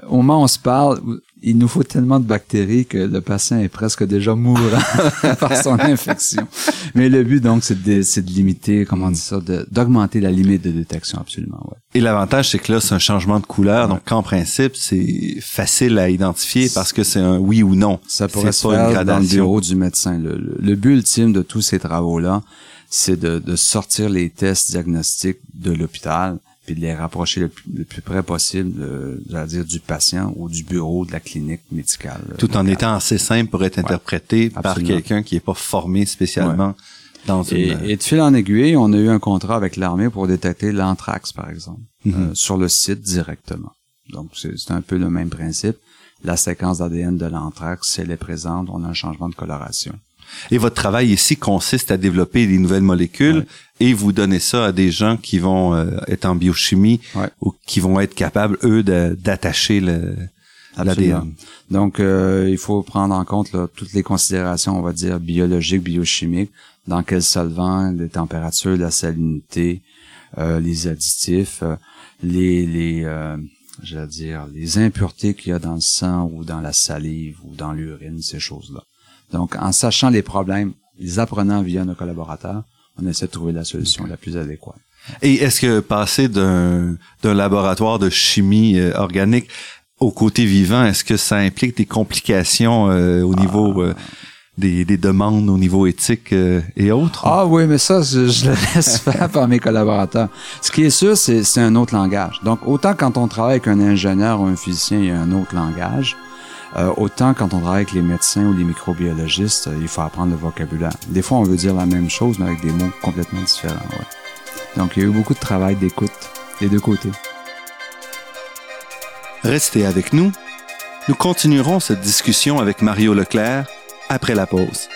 Speaker 3: Au moment où on se parle, il nous faut tellement de bactéries que le patient est presque déjà mourant par son infection. Mais le but, donc, c'est de, de, limiter, comment dire ça, d'augmenter la limite de détection, absolument. Ouais.
Speaker 2: Et l'avantage, c'est que là, c'est un changement de couleur. Ouais. Donc, en principe, c'est facile à identifier parce que c'est un oui ou non.
Speaker 3: Ça pourrait se faire dans le bureau du médecin. Le, le, le but ultime de tous ces travaux-là, c'est de, de sortir les tests diagnostiques de l'hôpital puis de les rapprocher le plus, près possible, euh, dire du patient ou du bureau de la clinique médicale.
Speaker 2: Euh, Tout en étant assez simple pour être interprété par quelqu'un qui est pas formé spécialement dans
Speaker 3: et, une... et de fil en aiguille, on a eu un contrat avec l'armée pour détecter l'anthrax, par exemple, euh, sur le site directement. Donc, c'est un peu le même principe. La séquence d'ADN de l'anthrax, si elle est présente, on a un changement de coloration.
Speaker 2: Et votre travail ici consiste à développer des nouvelles molécules et vous donnez ça à des gens qui vont euh, être en biochimie ou qui vont être capables, eux, d'attacher le l'ADN.
Speaker 3: Donc, euh, il faut prendre en compte là, toutes les considérations, on va dire, biologiques, biochimiques, dans quel solvant, les températures, la salinité, euh, les additifs, les, les je veux dire, les impuretés qu'il y a dans le sang ou dans la salive ou dans l'urine, ces choses-là. Donc, en sachant les problèmes, les apprenant via nos collaborateurs, on essaie de trouver la solution la plus adéquate.
Speaker 2: Et est-ce que passer d'un laboratoire de chimie euh, organique au côté vivant, est-ce que ça implique des complications euh, au niveau ah. euh, des, des, demandes au niveau éthique et autres?
Speaker 3: Ah oui, mais ça, je, je le laisse faire par mes collaborateurs. Ce qui est sûr, c'est un autre langage. Donc, autant quand on travaille avec un ingénieur ou un physicien, il y a un autre langage. Euh, autant quand on travaille avec les médecins ou les microbiologistes, euh, il faut apprendre le vocabulaire. Des fois, on veut dire la même chose, mais avec des mots complètement différents. Donc, il y a eu beaucoup de travail d'écoute des deux côtés.
Speaker 2: Restez avec nous. Nous continuerons cette discussion avec Mario Leclerc après la pause.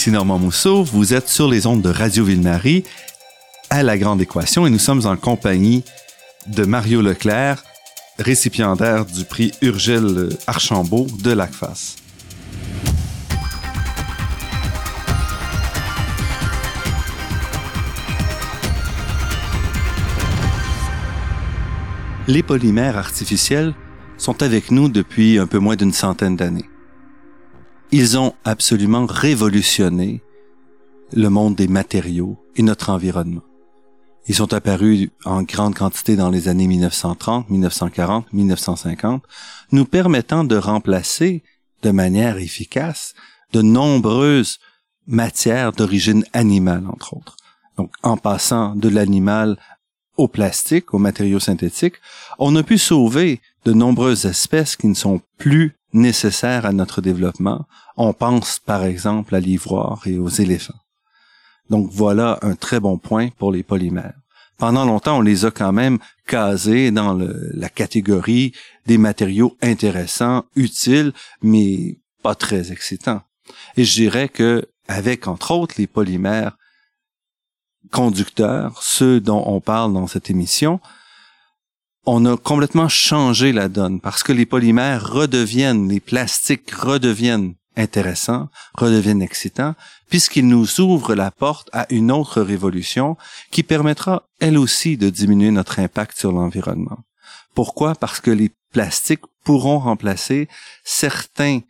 Speaker 2: Ici Normand Mousseau, vous êtes sur les ondes de Radio Ville-Marie à La Grande Équation et nous sommes en compagnie de Mario Leclerc, récipiendaire du prix Urgel Archambault de l'ACFAS. Les polymères artificiels sont avec nous depuis un peu moins d'une centaine d'années. Ils ont absolument révolutionné le monde des matériaux et notre environnement. Ils sont apparus en grande quantité dans les années 1930, 1940, 1950, nous permettant de remplacer de manière efficace de nombreuses matières d'origine animale, entre autres. Donc, en passant de l'animal au plastique, aux matériaux synthétiques, on a pu sauver de nombreuses espèces qui ne sont plus nécessaires à notre développement. On pense par exemple à l'ivoire et aux éléphants. Donc voilà un très bon point pour les polymères. Pendant longtemps, on les a quand même casés dans la catégorie des matériaux intéressants, utiles, mais pas très excitants. Et je dirais que avec entre autres les polymères conducteurs, ceux dont on parle dans cette émission, on a complètement changé la donne parce que les polymères redeviennent, les plastiques redeviennent intéressants, redeviennent excitants, puisqu'ils nous ouvrent la porte à une autre révolution qui permettra, elle aussi, de diminuer notre impact sur l'environnement. Pourquoi? Parce que les plastiques pourront remplacer certains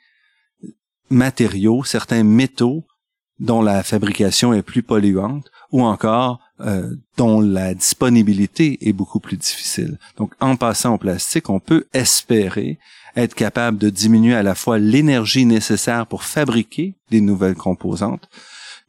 Speaker 2: matériaux, certains métaux dont la fabrication est plus polluante ou encore euh, dont la disponibilité est beaucoup plus difficile. Donc, en passant au plastique, on peut espérer être capable de diminuer à la fois l'énergie nécessaire pour fabriquer des nouvelles composantes,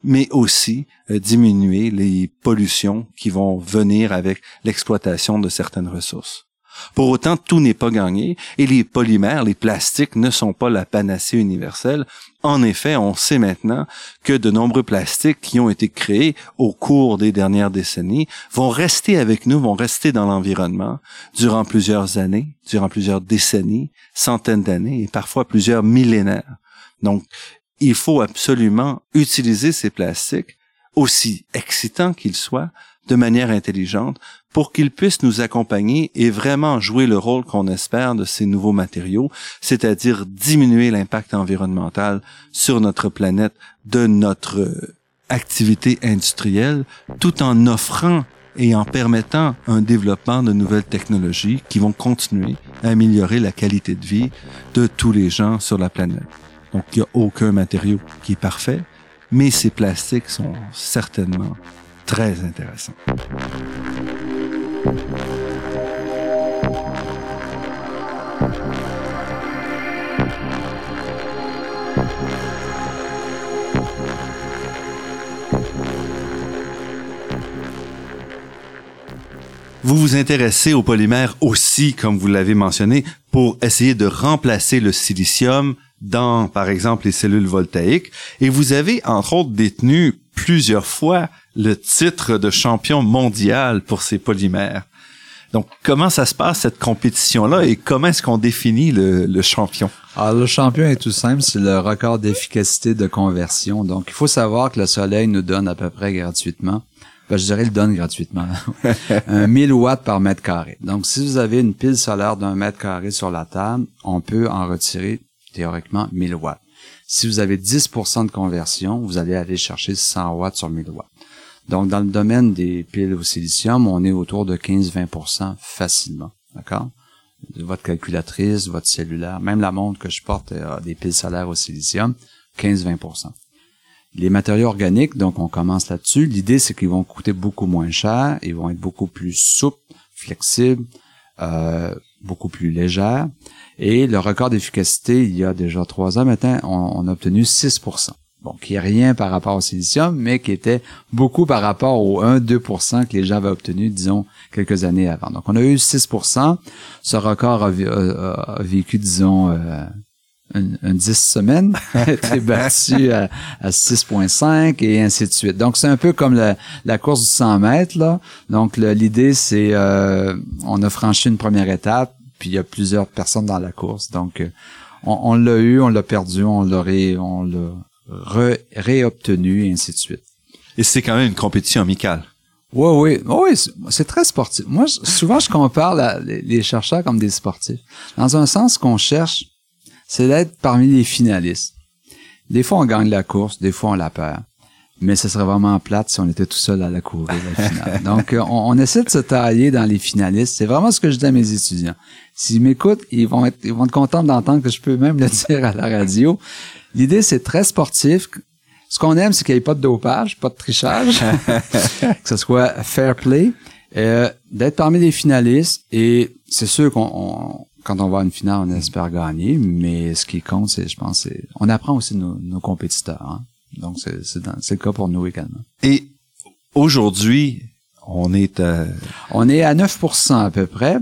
Speaker 2: mais aussi euh, diminuer les pollutions qui vont venir avec l'exploitation de certaines ressources. Pour autant, tout n'est pas gagné et les polymères, les plastiques ne sont pas la panacée universelle. En effet, on sait maintenant que de nombreux plastiques qui ont été créés au cours des dernières décennies vont rester avec nous, vont rester dans l'environnement durant plusieurs années, durant plusieurs décennies, centaines d'années et parfois plusieurs millénaires. Donc, il faut absolument utiliser ces plastiques, aussi excitants qu'ils soient, de manière intelligente pour qu'ils puissent nous accompagner et vraiment jouer le rôle qu'on espère de ces nouveaux matériaux, c'est-à-dire diminuer l'impact environnemental sur notre planète de notre euh, activité industrielle, tout en offrant et en permettant un développement de nouvelles technologies qui vont continuer à améliorer la qualité de vie de tous les gens sur la planète. Donc, il n'y a aucun matériau qui est parfait, mais ces plastiques sont certainement très intéressants. Vous vous intéressez aux polymères aussi, comme vous l'avez mentionné, pour essayer de remplacer le silicium dans, par exemple, les cellules voltaïques. Et vous avez, entre autres, détenu plusieurs fois le titre de champion mondial pour ces polymères. Donc, comment ça se passe, cette compétition-là, et comment est-ce qu'on définit le, champion?
Speaker 3: Alors, le champion est tout simple, c'est le record d'efficacité de conversion. Donc, il faut savoir que le soleil nous donne à peu près gratuitement, ben, je dirais le donne gratuitement, un 1000 watts par mètre carré. Donc, si vous avez une pile solaire d'un mètre carré sur la table, on peut en retirer théoriquement 1000 watts. Si vous avez 10% de conversion, vous allez aller chercher 100 watts sur 1000 watts. Donc, dans le domaine des piles au silicium, on est autour de 15-20% facilement. D'accord? Votre calculatrice, votre cellulaire, même la montre que je porte a des piles solaires au silicium, 15-20%. Les matériaux organiques, donc on commence là-dessus. L'idée, c'est qu'ils vont coûter beaucoup moins cher, ils vont être beaucoup plus souples, flexibles, euh, beaucoup plus légères. Et le record d'efficacité, il y a déjà trois ans maintenant, on, a obtenu 6 Bon, qui est rien par rapport au silicium, mais qui était beaucoup par rapport au 1-2% que les gens avaient obtenu, disons, quelques années avant. Donc, on a eu 6% Ce record a, vécu, disons, euh, une, 10 semaines, a été battu à, 6.5 et ainsi de suite. Donc, c'est un peu comme la, course du 100 mètres, là. Donc, l'idée, c'est, euh, on a franchi une première étape, puis il y a plusieurs personnes dans la course. Donc, euh, on, l'a eu, on l'a perdu, on l'a on l'a réobtenu, et ainsi de suite.
Speaker 2: Et c'est quand même une compétition amicale.
Speaker 3: Oui, oui, oui, c'est très sportif. Moi, souvent, je compare les chercheurs comme des sportifs. Dans un sens qu'on cherche, c'est d'être parmi les finalistes. Des fois, on gagne la course, des fois, on la perd mais ce serait vraiment plate si on était tout seul à la courir la finale. Donc, euh, on, essaie de se tailler dans les finalistes. C'est vraiment ce que je dis à mes étudiants. S'ils m'écoutent, ils vont être, ils vont être contents d'entendre que je peux même le dire à la radio. L'idée, c'est très sportif. Ce qu'on aime, c'est qu'il n'y ait pas de dopage, pas de trichage, que ce soit fair play, euh, d'être parmi les finalistes. Et c'est sûr qu'on, quand on va à une finale, on espère gagner, mais ce qui compte, c'est, je pense, c'est, on apprend aussi nos, nos compétiteurs. Hein. Donc, c'est, c'est, dans- c'est le cas pour nous également.
Speaker 2: Et aujourd'hui, on est à...
Speaker 3: On est à 9% à peu près.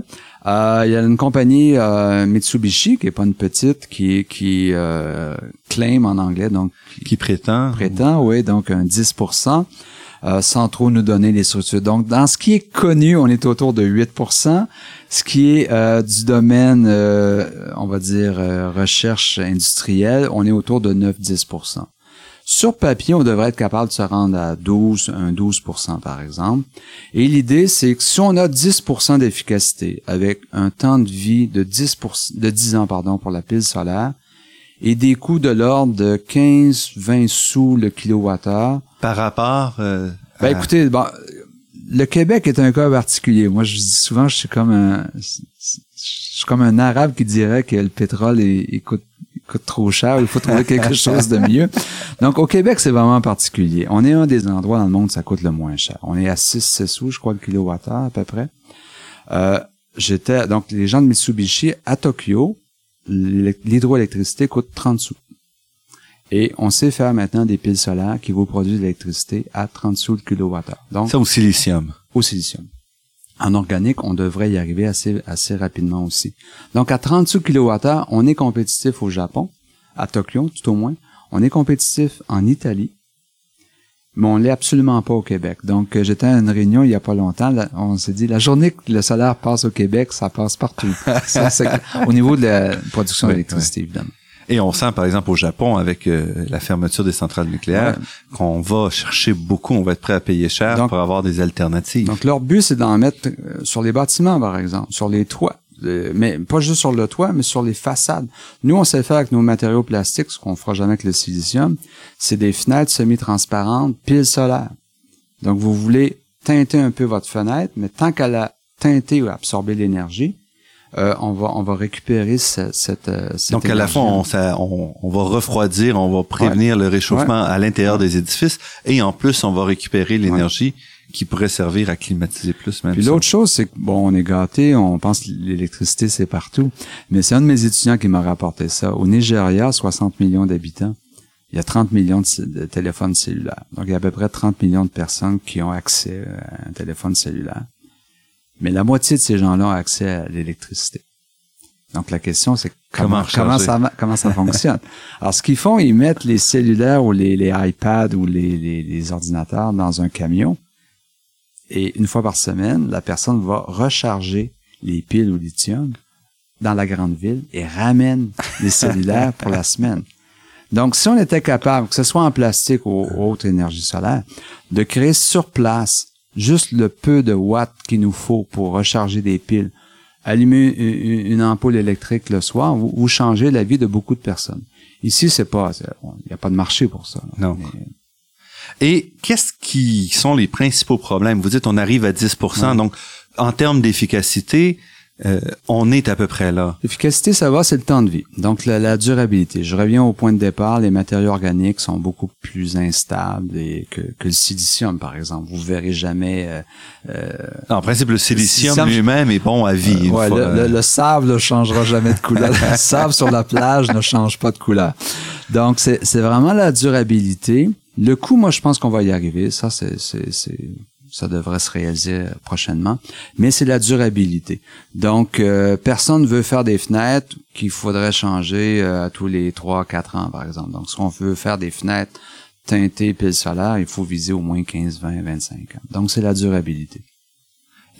Speaker 3: Euh, Il y a une compagnie euh, Mitsubishi, qui est pas une petite, qui qui euh, claim en anglais, donc
Speaker 2: qui prétend...
Speaker 3: prétend, oui, donc un 10%, euh, sans trop nous donner les structures. Donc, dans ce qui est connu, on est autour de 8%. Ce qui est euh, du domaine, euh, on va dire, euh, recherche industrielle, on est autour de 9-10%. Sur papier, on devrait être capable de se rendre à 12, un 12% par exemple. Et l'idée, c'est que si on a 10% d'efficacité avec un temps de vie de 10%, de 10 ans, pardon, pour la pile solaire, et des coûts de l'ordre de 15-20 sous le kilowattheure.
Speaker 2: Par rapport... euh,
Speaker 3: Ben
Speaker 2: à-
Speaker 3: écoutez, bon, le Québec est un cas particulier. Moi, je dis souvent, je suis comme un, je suis comme un arabe qui dirait que le pétrole il coûte, coûte trop cher. Il faut trouver quelque chose de mieux. Donc, au Québec, c'est vraiment particulier. On est un des endroits dans le monde où ça coûte le moins cher. On est à 6-7 sous, je crois, le kilowattheure à peu près. Euh, j'étais, donc, les gens de Mitsubishi à Tokyo, l'hydroélectricité coûte 30 sous. Et on sait faire maintenant des piles solaires qui vous produisent de l'électricité à 30 sous le kilowattheure. Donc,
Speaker 2: Ça au silicium.
Speaker 3: au silicium. En organique, on devrait y arriver assez, assez rapidement aussi. Donc, à 30 sous kilowattheure, on est compétitif au Japon, à Tokyo, tout au moins. On est compétitif en Italie, mais on l'est absolument pas au Québec. Donc, euh, j'étais à une réunion il y a pas longtemps. là, on s'est dit, la journée que le solaire passe au Québec, ça passe partout. Ça, c'est au niveau de la production
Speaker 2: Oui,
Speaker 3: d'électricité, évidemment.
Speaker 2: Et on sent, par exemple, au Japon, avec euh, la fermeture des centrales nucléaires, qu'on va chercher beaucoup, on va être prêt à payer cher
Speaker 3: Donc-
Speaker 2: pour avoir des alternatives.
Speaker 3: Donc, leur but, c'est d'en mettre euh, sur les bâtiments, par exemple, sur les toits. Mais pas juste sur le toit, mais sur les façades. Nous, on sait faire avec nos matériaux plastiques, ce qu'on fera jamais avec le silicium. C'est des fenêtres semi-transparentes, piles solaires. Donc, vous voulez teinter un peu votre fenêtre, mais tant qu'elle a teinté ou absorbé l'énergie, euh, on va on va récupérer ce- cette, euh, cette
Speaker 2: Donc, à la fois, on, ça- on, on va refroidir, on va prévenir le réchauffement à l'intérieur des édifices, et en plus, on va récupérer l'énergie qui pourrait servir à climatiser plus même.
Speaker 3: Puis l'autre chose, c'est que bon, on est gâté, on pense que l'électricité c'est partout, mais c'est un de mes étudiants qui m'a rapporté ça. Au Nigeria, 60 millions d'habitants, il y a 30 millions de, téléphones cellulaires. Donc il y a à peu près 30 millions de personnes qui ont accès à un téléphone cellulaire. Mais la moitié de ces gens-là ont accès à l'électricité. Donc la question c'est comment
Speaker 2: Comment
Speaker 3: comment,
Speaker 2: recharger?
Speaker 3: ça comment ça fonctionne? Alors ce qu'ils font, ils mettent les cellulaires ou les, les iPads ou les, les, les ordinateurs dans un camion et une fois par semaine, la personne va recharger les piles au lithium dans la grande ville et ramène les cellulaires pour la semaine. Donc, si on était capable, que ce soit en plastique ou autre énergie solaire, de créer sur place juste le peu de watts qu'il nous faut pour recharger des piles, allumer une, ampoule électrique le soir ou, ou changer la vie de beaucoup de personnes. Ici, c'est pas, il n'y a pas de marché pour ça.
Speaker 2: Non.
Speaker 3: Mais-
Speaker 2: Et qu'est-ce qui sont les principaux problèmes? Vous dites on arrive à 10% donc en termes d'efficacité, euh, on est à peu près là.
Speaker 3: L'efficacité, ça va, c'est le temps de vie. Donc, la, la durabilité. Je reviens au point de départ. Les matériaux organiques sont beaucoup plus instables et que, que le silicium, par exemple. Vous verrez jamais... euh, euh,
Speaker 2: En principe, le silicium
Speaker 3: silicium,
Speaker 2: lui-même est bon à vie.
Speaker 3: ouais,
Speaker 2: fois,
Speaker 3: le, le- le sable ne changera jamais de couleur. le sable sur la plage ne change pas de couleur. Donc, c'est vraiment la durabilité. Le coût, moi, je pense qu'on va y arriver. Ça, c'est- ça devrait se réaliser prochainement. Mais c'est la durabilité. Donc, euh, personne ne veut faire des fenêtres qu'il faudrait changer euh, à tous les 3 quatre ans, par exemple. Donc, si on veut faire des fenêtres teintées piles solaires, il faut viser au moins 15, 20, 25 ans. Donc, c'est la durabilité.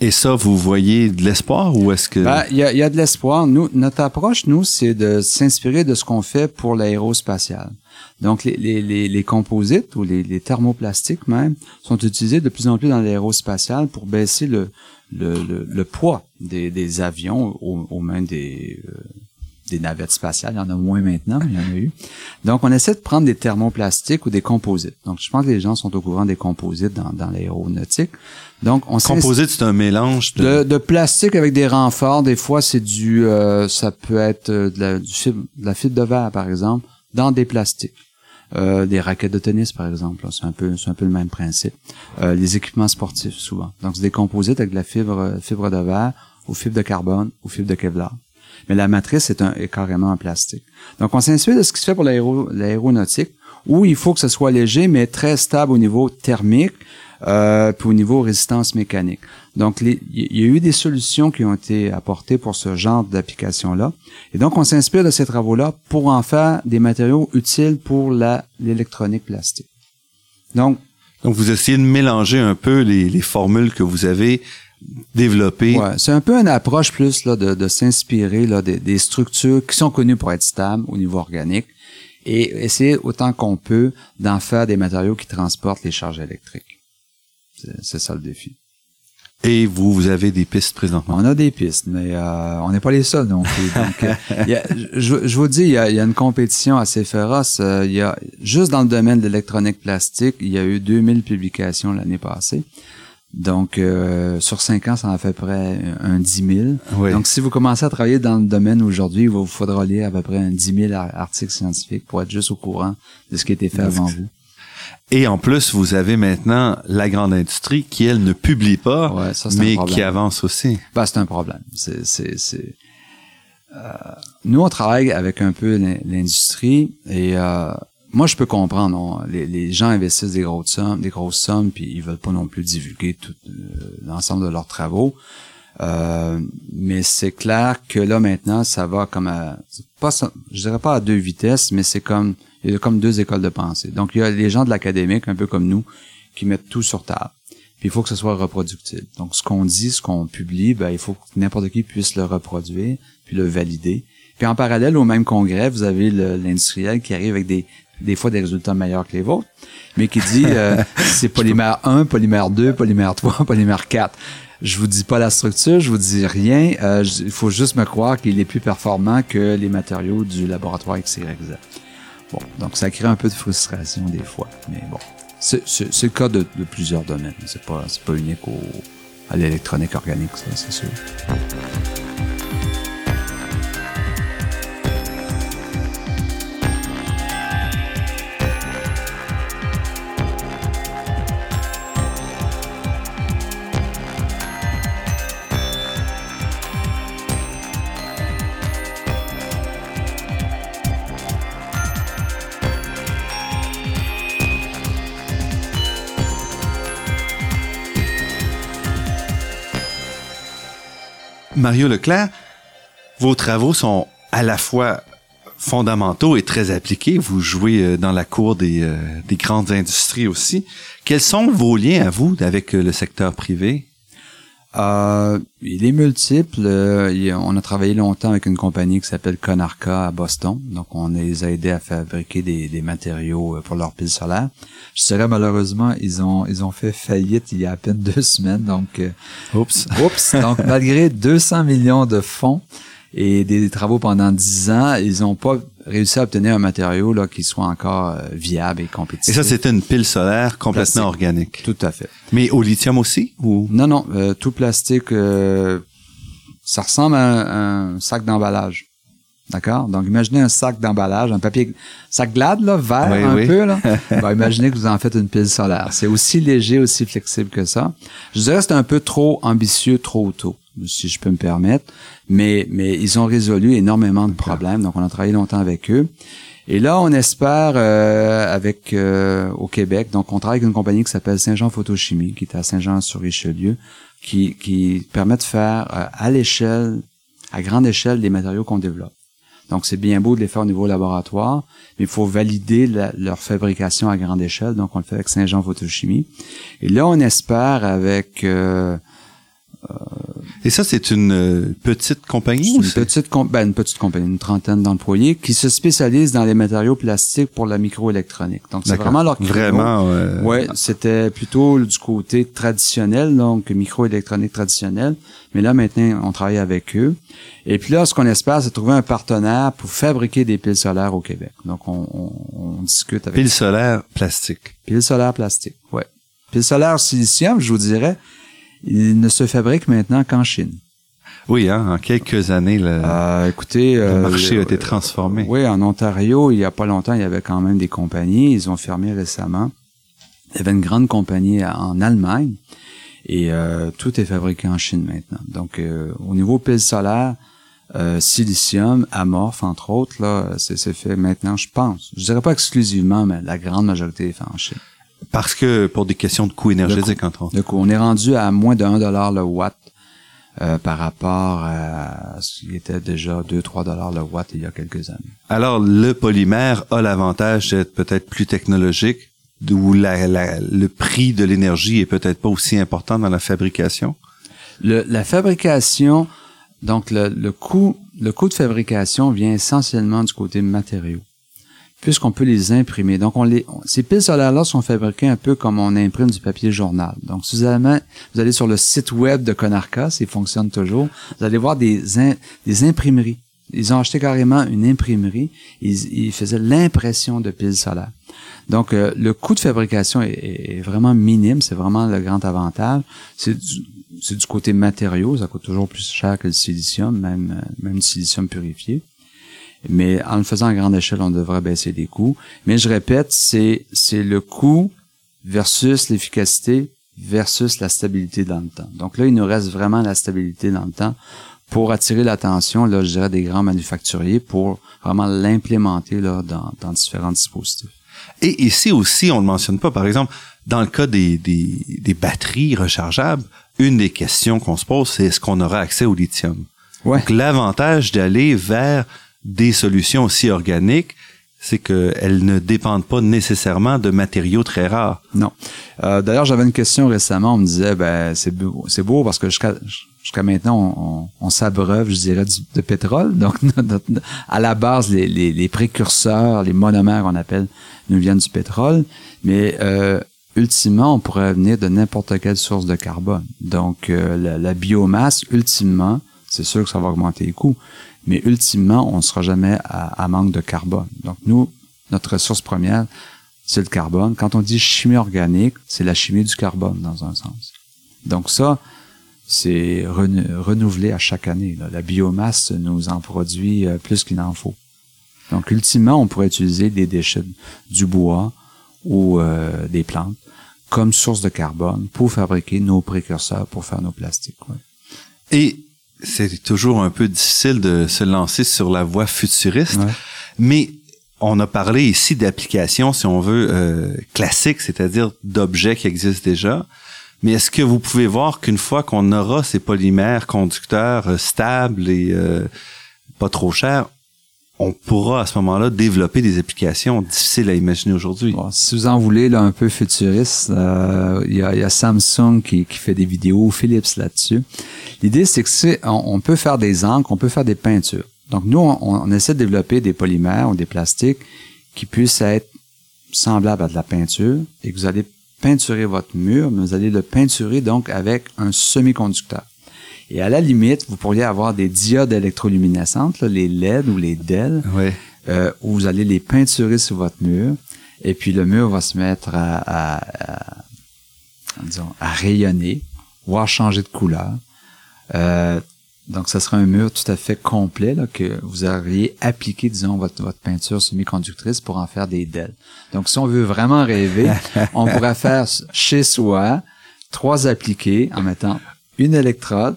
Speaker 2: Et ça, vous voyez de l'espoir ou est-ce que...
Speaker 3: Ben, il y, a, il y a de l'espoir. Nous, notre approche, nous, c'est de s'inspirer de ce qu'on fait pour l'aérospatial. Donc, les, les, les, les composites ou les, les thermoplastiques même sont utilisés de plus en plus dans l'aérospatial pour baisser le, le, le, le poids des, des avions au, au même des, euh, des navettes spatiales. Il y en a moins maintenant, mais il y en a eu. Donc, on essaie de prendre des thermoplastiques ou des composites. Donc, je pense que les gens sont au courant des composites dans, dans l'aéronautique. Donc, on
Speaker 2: Composite, c'est un mélange de...
Speaker 3: de, de plastique avec des renforts. Des fois, c'est du, euh, ça peut être euh, de la, du de la fibre de verre, par exemple, dans des plastiques. Euh, des raquettes de tennis, par exemple, c'est un peu, c'est un peu le même principe. Euh, les équipements sportifs, souvent. Donc, c'est des composites avec de la fibre, fibre de verre, ou fibre de carbone, ou fibre de Kevlar. Mais la matrice est, un, est carrément en plastique. Donc, on s'inspire de ce qui se fait pour l'aéronautique, où il faut que ce soit léger, mais très stable au niveau thermique, euh, puis au niveau résistance mécanique. Donc, il y a eu des solutions qui ont été apportées pour ce genre d'application-là. Et donc, on s'inspire de ces travaux-là pour en faire des matériaux utiles pour l'électronique plastique.
Speaker 2: Donc, donc, vous essayez de mélanger un peu les, les formules que vous avez développées.
Speaker 3: Ouais, c'est un peu une approche plus là, de, de s'inspirer là, des, des structures qui sont connues pour être stables au niveau organique et essayer autant qu'on peut d'en faire des matériaux qui transportent les charges électriques. C'est ça le défi.
Speaker 2: Et vous, vous avez des pistes présentement?
Speaker 3: On a des pistes, mais euh, on n'est pas les seuls non plus. Donc, euh, je, je, vous dis, il y, a, il y, a, une compétition assez féroce. Euh, il y a juste dans le domaine de l'électronique plastique, il y a eu 2000 publications l'année passée. Donc, euh, sur cinq ans, ça en fait à peu près un 10 000. Donc, si vous commencez à travailler dans le domaine aujourd'hui, il vous faudra lire à peu près un 10 000 articles scientifiques pour être juste au courant de ce qui a été fait avant vous.
Speaker 2: Et en plus, vous avez maintenant la grande industrie qui, elle, ne publie pas, mais qui avance aussi.
Speaker 3: Ben, c'est un problème. C'est, c'est, c'est... Euh, nous, on travaille avec un peu l'industrie et euh, moi, je peux comprendre. Les, les, gens investissent des grosses sommes, des grosses sommes, puis ils veulent pas non plus divulguer tout euh, l'ensemble de leurs travaux. Euh, mais c'est clair que là maintenant, ça va comme à, pas, je dirais pas à deux vitesses, mais c'est comme il y a comme deux écoles de pensée. Donc, il y a les gens de l'académique, un peu comme nous, qui mettent tout sur table. Puis il faut que ce soit reproductible. Donc, ce qu'on dit, ce qu'on publie, ben, il faut que n'importe qui puisse le reproduire, puis le valider. Puis en parallèle, au même congrès, vous avez l'industriel qui arrive avec des, des fois des résultats meilleurs que les vôtres, mais qui dit euh, c'est polymère 1, polymère 2, polymère 3, polymère 4. Je vous dis pas la structure, je vous dis rien. Euh, il faut juste me croire qu'il est plus performant que les matériaux du laboratoire XYZ. Bon, donc ça crée un peu de frustration des fois, mais bon, c'est le cas de, plusieurs domaines. C'est pas pas unique à l'électronique organique, ça, c'est sûr.
Speaker 2: Mario Leclerc, vos travaux sont à la fois fondamentaux et très appliqués. Vous jouez euh, dans la cour des, euh, des grandes industries aussi. Quels sont vos liens à vous avec euh, le secteur privé?
Speaker 3: Euh, il est multiple. on a travaillé longtemps avec une compagnie qui s'appelle Conarca à Boston. Donc, on les a aidés à fabriquer des, des matériaux pour leurs piles solaires. Je dirais malheureusement, ils ont ils ont fait faillite il y a à peine deux semaines. Donc,
Speaker 2: oups,
Speaker 3: oups. donc, malgré 200 millions de fonds et des travaux pendant 10 ans, ils n'ont pas réussi à obtenir un matériau là qui soit encore euh, viable et compétitif.
Speaker 2: Et ça, c'était une pile solaire complètement organique.
Speaker 3: Tout à fait.
Speaker 2: Mais au lithium aussi ou?
Speaker 3: Non, non, euh, tout plastique. Euh, ça ressemble à un, sac d'emballage. D'accord? Donc, imaginez un sac d'emballage, un papier, sac glade, là, vert un peu, là. imaginez que vous en faites une pile solaire. C'est aussi léger, aussi flexible que ça. Je dirais que c'est un peu trop ambitieux trop tôt si je peux me permettre. Mais, mais ils ont résolu énormément de problèmes. Donc, on a travaillé longtemps avec eux. Et là, on espère euh, avec euh, au Québec. Donc, on travaille avec une compagnie qui s'appelle Saint-Jean Photochimie, qui est à Saint-Jean-sur-Richelieu, qui, qui permet de faire euh, à l'échelle, à grande échelle, des matériaux qu'on développe. Donc, c'est bien beau de les faire au niveau laboratoire, mais il faut valider leur fabrication à grande échelle. Donc, on le fait avec Saint-Jean Photochimie. Et là, on espère avec
Speaker 2: et ça, c'est une euh, petite compagnie
Speaker 3: une petite, ben, une petite compagnie, une trentaine d'employés qui se spécialisent dans les matériaux plastiques pour la microélectronique. Donc, c'est vraiment leur créneau.
Speaker 2: Vraiment,
Speaker 3: ouais. c'était plutôt du côté traditionnel, donc microélectronique traditionnelle. Mais là, maintenant, on travaille avec eux. Et puis là, ce qu'on espère, c'est trouver un partenaire pour fabriquer des piles solaires au Québec. Donc, on, on, on discute avec...
Speaker 2: Piles solaires plastiques.
Speaker 3: Piles solaires plastiques, ouais. Piles solaires silicium, je vous dirais, il ne se fabrique maintenant qu'en Chine.
Speaker 2: Oui, hein, en quelques années, le,
Speaker 3: Euh, écoutez,
Speaker 2: le
Speaker 3: euh,
Speaker 2: marché a été transformé.
Speaker 3: Oui, en Ontario, il y a pas longtemps, il y avait quand même des compagnies. Ils ont fermé récemment. Il y avait une grande compagnie en Allemagne et euh, tout est fabriqué en Chine maintenant. Donc, euh, au niveau piles solaires, euh, silicium, amorphe, entre autres, là, c'est fait maintenant, je pense. Je dirais pas exclusivement, mais la grande majorité est fait en Chine.
Speaker 2: Parce que pour des questions de coûts énergétiques, entre autres.
Speaker 3: Du coup, on est rendu à moins de 1 dollar le watt euh, par rapport à ce qui était déjà 2-3 dollars le watt il y a quelques années.
Speaker 2: Alors, le polymère a l'avantage d'être peut-être plus technologique, où la, la- le prix de l'énergie est peut-être pas aussi important dans la fabrication.
Speaker 3: Le- la fabrication, donc le, le coût, le coût de fabrication vient essentiellement du côté matériaux, puisqu'on peut les imprimer. Donc, on les, ces piles solaires-là sont fabriquées un peu comme on imprime du papier journal. Donc, si vous allez, sur le site web de Conarca, il fonctionne toujours, vous allez voir des, imprimeries. Ils ont acheté carrément une imprimerie. Ils, faisaient l'impression de piles solaires. Donc, euh, le coût de fabrication est, vraiment minime. C'est vraiment le grand avantage. C'est du, c'est du côté matériaux. Ça coûte toujours plus cher que le silicium, même, euh, même le silicium purifié. Mais en le faisant à grande échelle, on devrait baisser les coûts. Mais je répète, c'est, c'est le coût versus l'efficacité versus la stabilité dans le temps. Donc là, il nous reste vraiment la stabilité dans le temps pour attirer l'attention, là, je dirais, des grands manufacturiers pour vraiment l'implémenter là, dans, dans différents dispositifs.
Speaker 2: Et ici aussi, on ne mentionne pas, par exemple, dans le cas des, des, des batteries rechargeables, une des questions qu'on se pose, c'est est-ce qu'on aura accès au lithium?
Speaker 3: Ouais.
Speaker 2: Donc, l'avantage d'aller vers des solutions aussi organiques, c'est qu'elles ne dépendent pas nécessairement de matériaux très rares.
Speaker 3: Non. Euh, D'ailleurs, j'avais une question récemment. On me disait, ben c'est beau, beau parce que jusqu'à jusqu'à maintenant, on, s'abreuve, je dirais, du, de pétrole. Donc, à la base, les précurseurs, les monomères, on appelle, nous viennent du pétrole. Mais euh, ultimement, on pourrait venir de n'importe quelle source de carbone. Donc, euh, la, la biomasse, ultimement, c'est sûr que ça va augmenter les coûts. Mais ultimement, on ne sera jamais à, à manque de carbone. Donc, nous, notre ressource première, c'est le carbone. Quand on dit chimie organique, c'est la chimie du carbone dans un sens. Donc ça, c'est renou- renouvelé à chaque année. là. La biomasse nous en produit euh, plus qu'il en faut. Donc ultimement, on pourrait utiliser des déchets du bois ou euh, des plantes comme source de carbone pour fabriquer nos précurseurs pour faire nos plastiques. ouais.
Speaker 2: Et c'est toujours un peu difficile de se lancer sur la voie futuriste,
Speaker 3: Ouais.
Speaker 2: mais on a parlé ici d'applications, si on veut, euh, classiques, c'est-à-dire d'objets qui existent déjà. Mais est-ce que vous pouvez voir qu'une fois qu'on aura ces polymères conducteurs euh, stables et euh, pas trop chers, on pourra à ce moment-là développer des applications difficiles à imaginer aujourd'hui?
Speaker 3: Si vous en voulez un peu futuriste, euh, il y, a, Samsung qui, fait des vidéos, Philips là-dessus. L'idée, c'est que c'est, on, on peut faire des encres, on peut faire des peintures. Donc nous, on, on essaie de développer des polymères ou des plastiques qui puissent être semblables à de la peinture et que vous allez peinturer votre mur, mais vous allez le peinturer donc avec un semi-conducteur. Et à la limite, vous pourriez avoir des diodes électroluminescentes, là, les LED ou les DEL,
Speaker 2: Ouais.
Speaker 3: euh, où vous allez les peinturer sur votre mur, et puis le mur va se mettre à, à, à- disons, à rayonner, voire changer de couleur. Euh, donc, ce sera un mur tout à fait complet là, que vous auriez appliqué, disons, votre, votre peinture semi-conductrice pour en faire des DEL. Donc, si on veut vraiment rêver, on pourrait faire chez soi trois appliqués en mettant une électrode,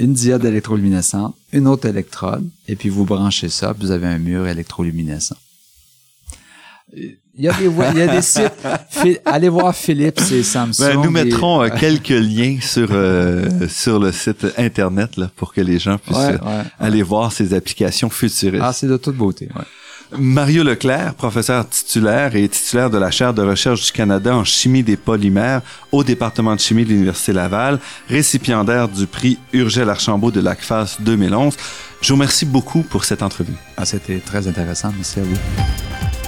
Speaker 3: une diode électroluminescente, une autre électrode, et puis vous branchez ça, puis vous avez un mur électroluminescent. Il y a des, voies- il y a des sites. Allez voir Philips et Samsung.
Speaker 2: Ben, nous
Speaker 3: et-
Speaker 2: mettrons euh, quelques liens sur euh, sur le site internet là, pour que les gens puissent
Speaker 3: Ouais,
Speaker 2: euh,
Speaker 3: ouais.
Speaker 2: aller voir ces applications futuristes.
Speaker 3: Ah, c'est de toute beauté.
Speaker 2: Mario Leclerc, professeur titulaire et titulaire de la chaire de recherche du Canada en chimie des polymères au département de chimie de l'Université Laval, récipiendaire du prix Urgel Archambault de l'ACFAS 2011. Je vous remercie beaucoup pour cette entrevue.
Speaker 3: Ah, c'était très intéressant. Merci à vous.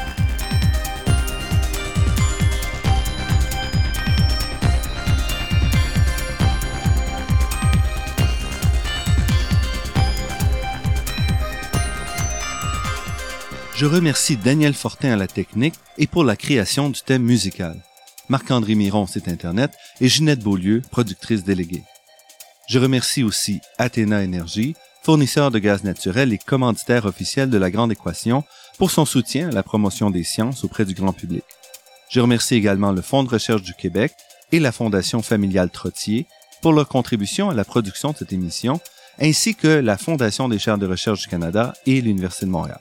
Speaker 2: Je remercie Daniel Fortin à la technique et pour la création du thème musical. Marc-André Miron, site Internet, et Ginette Beaulieu, productrice déléguée. Je remercie aussi Athéna Énergie, fournisseur de gaz naturel et commanditaire officiel de la Grande Équation, pour son soutien à la promotion des sciences auprès du grand public. Je remercie également le Fonds de recherche du Québec et la Fondation familiale Trottier pour leur contribution à la production de cette émission, ainsi que la Fondation des chaires de recherche du Canada et l'Université de Montréal.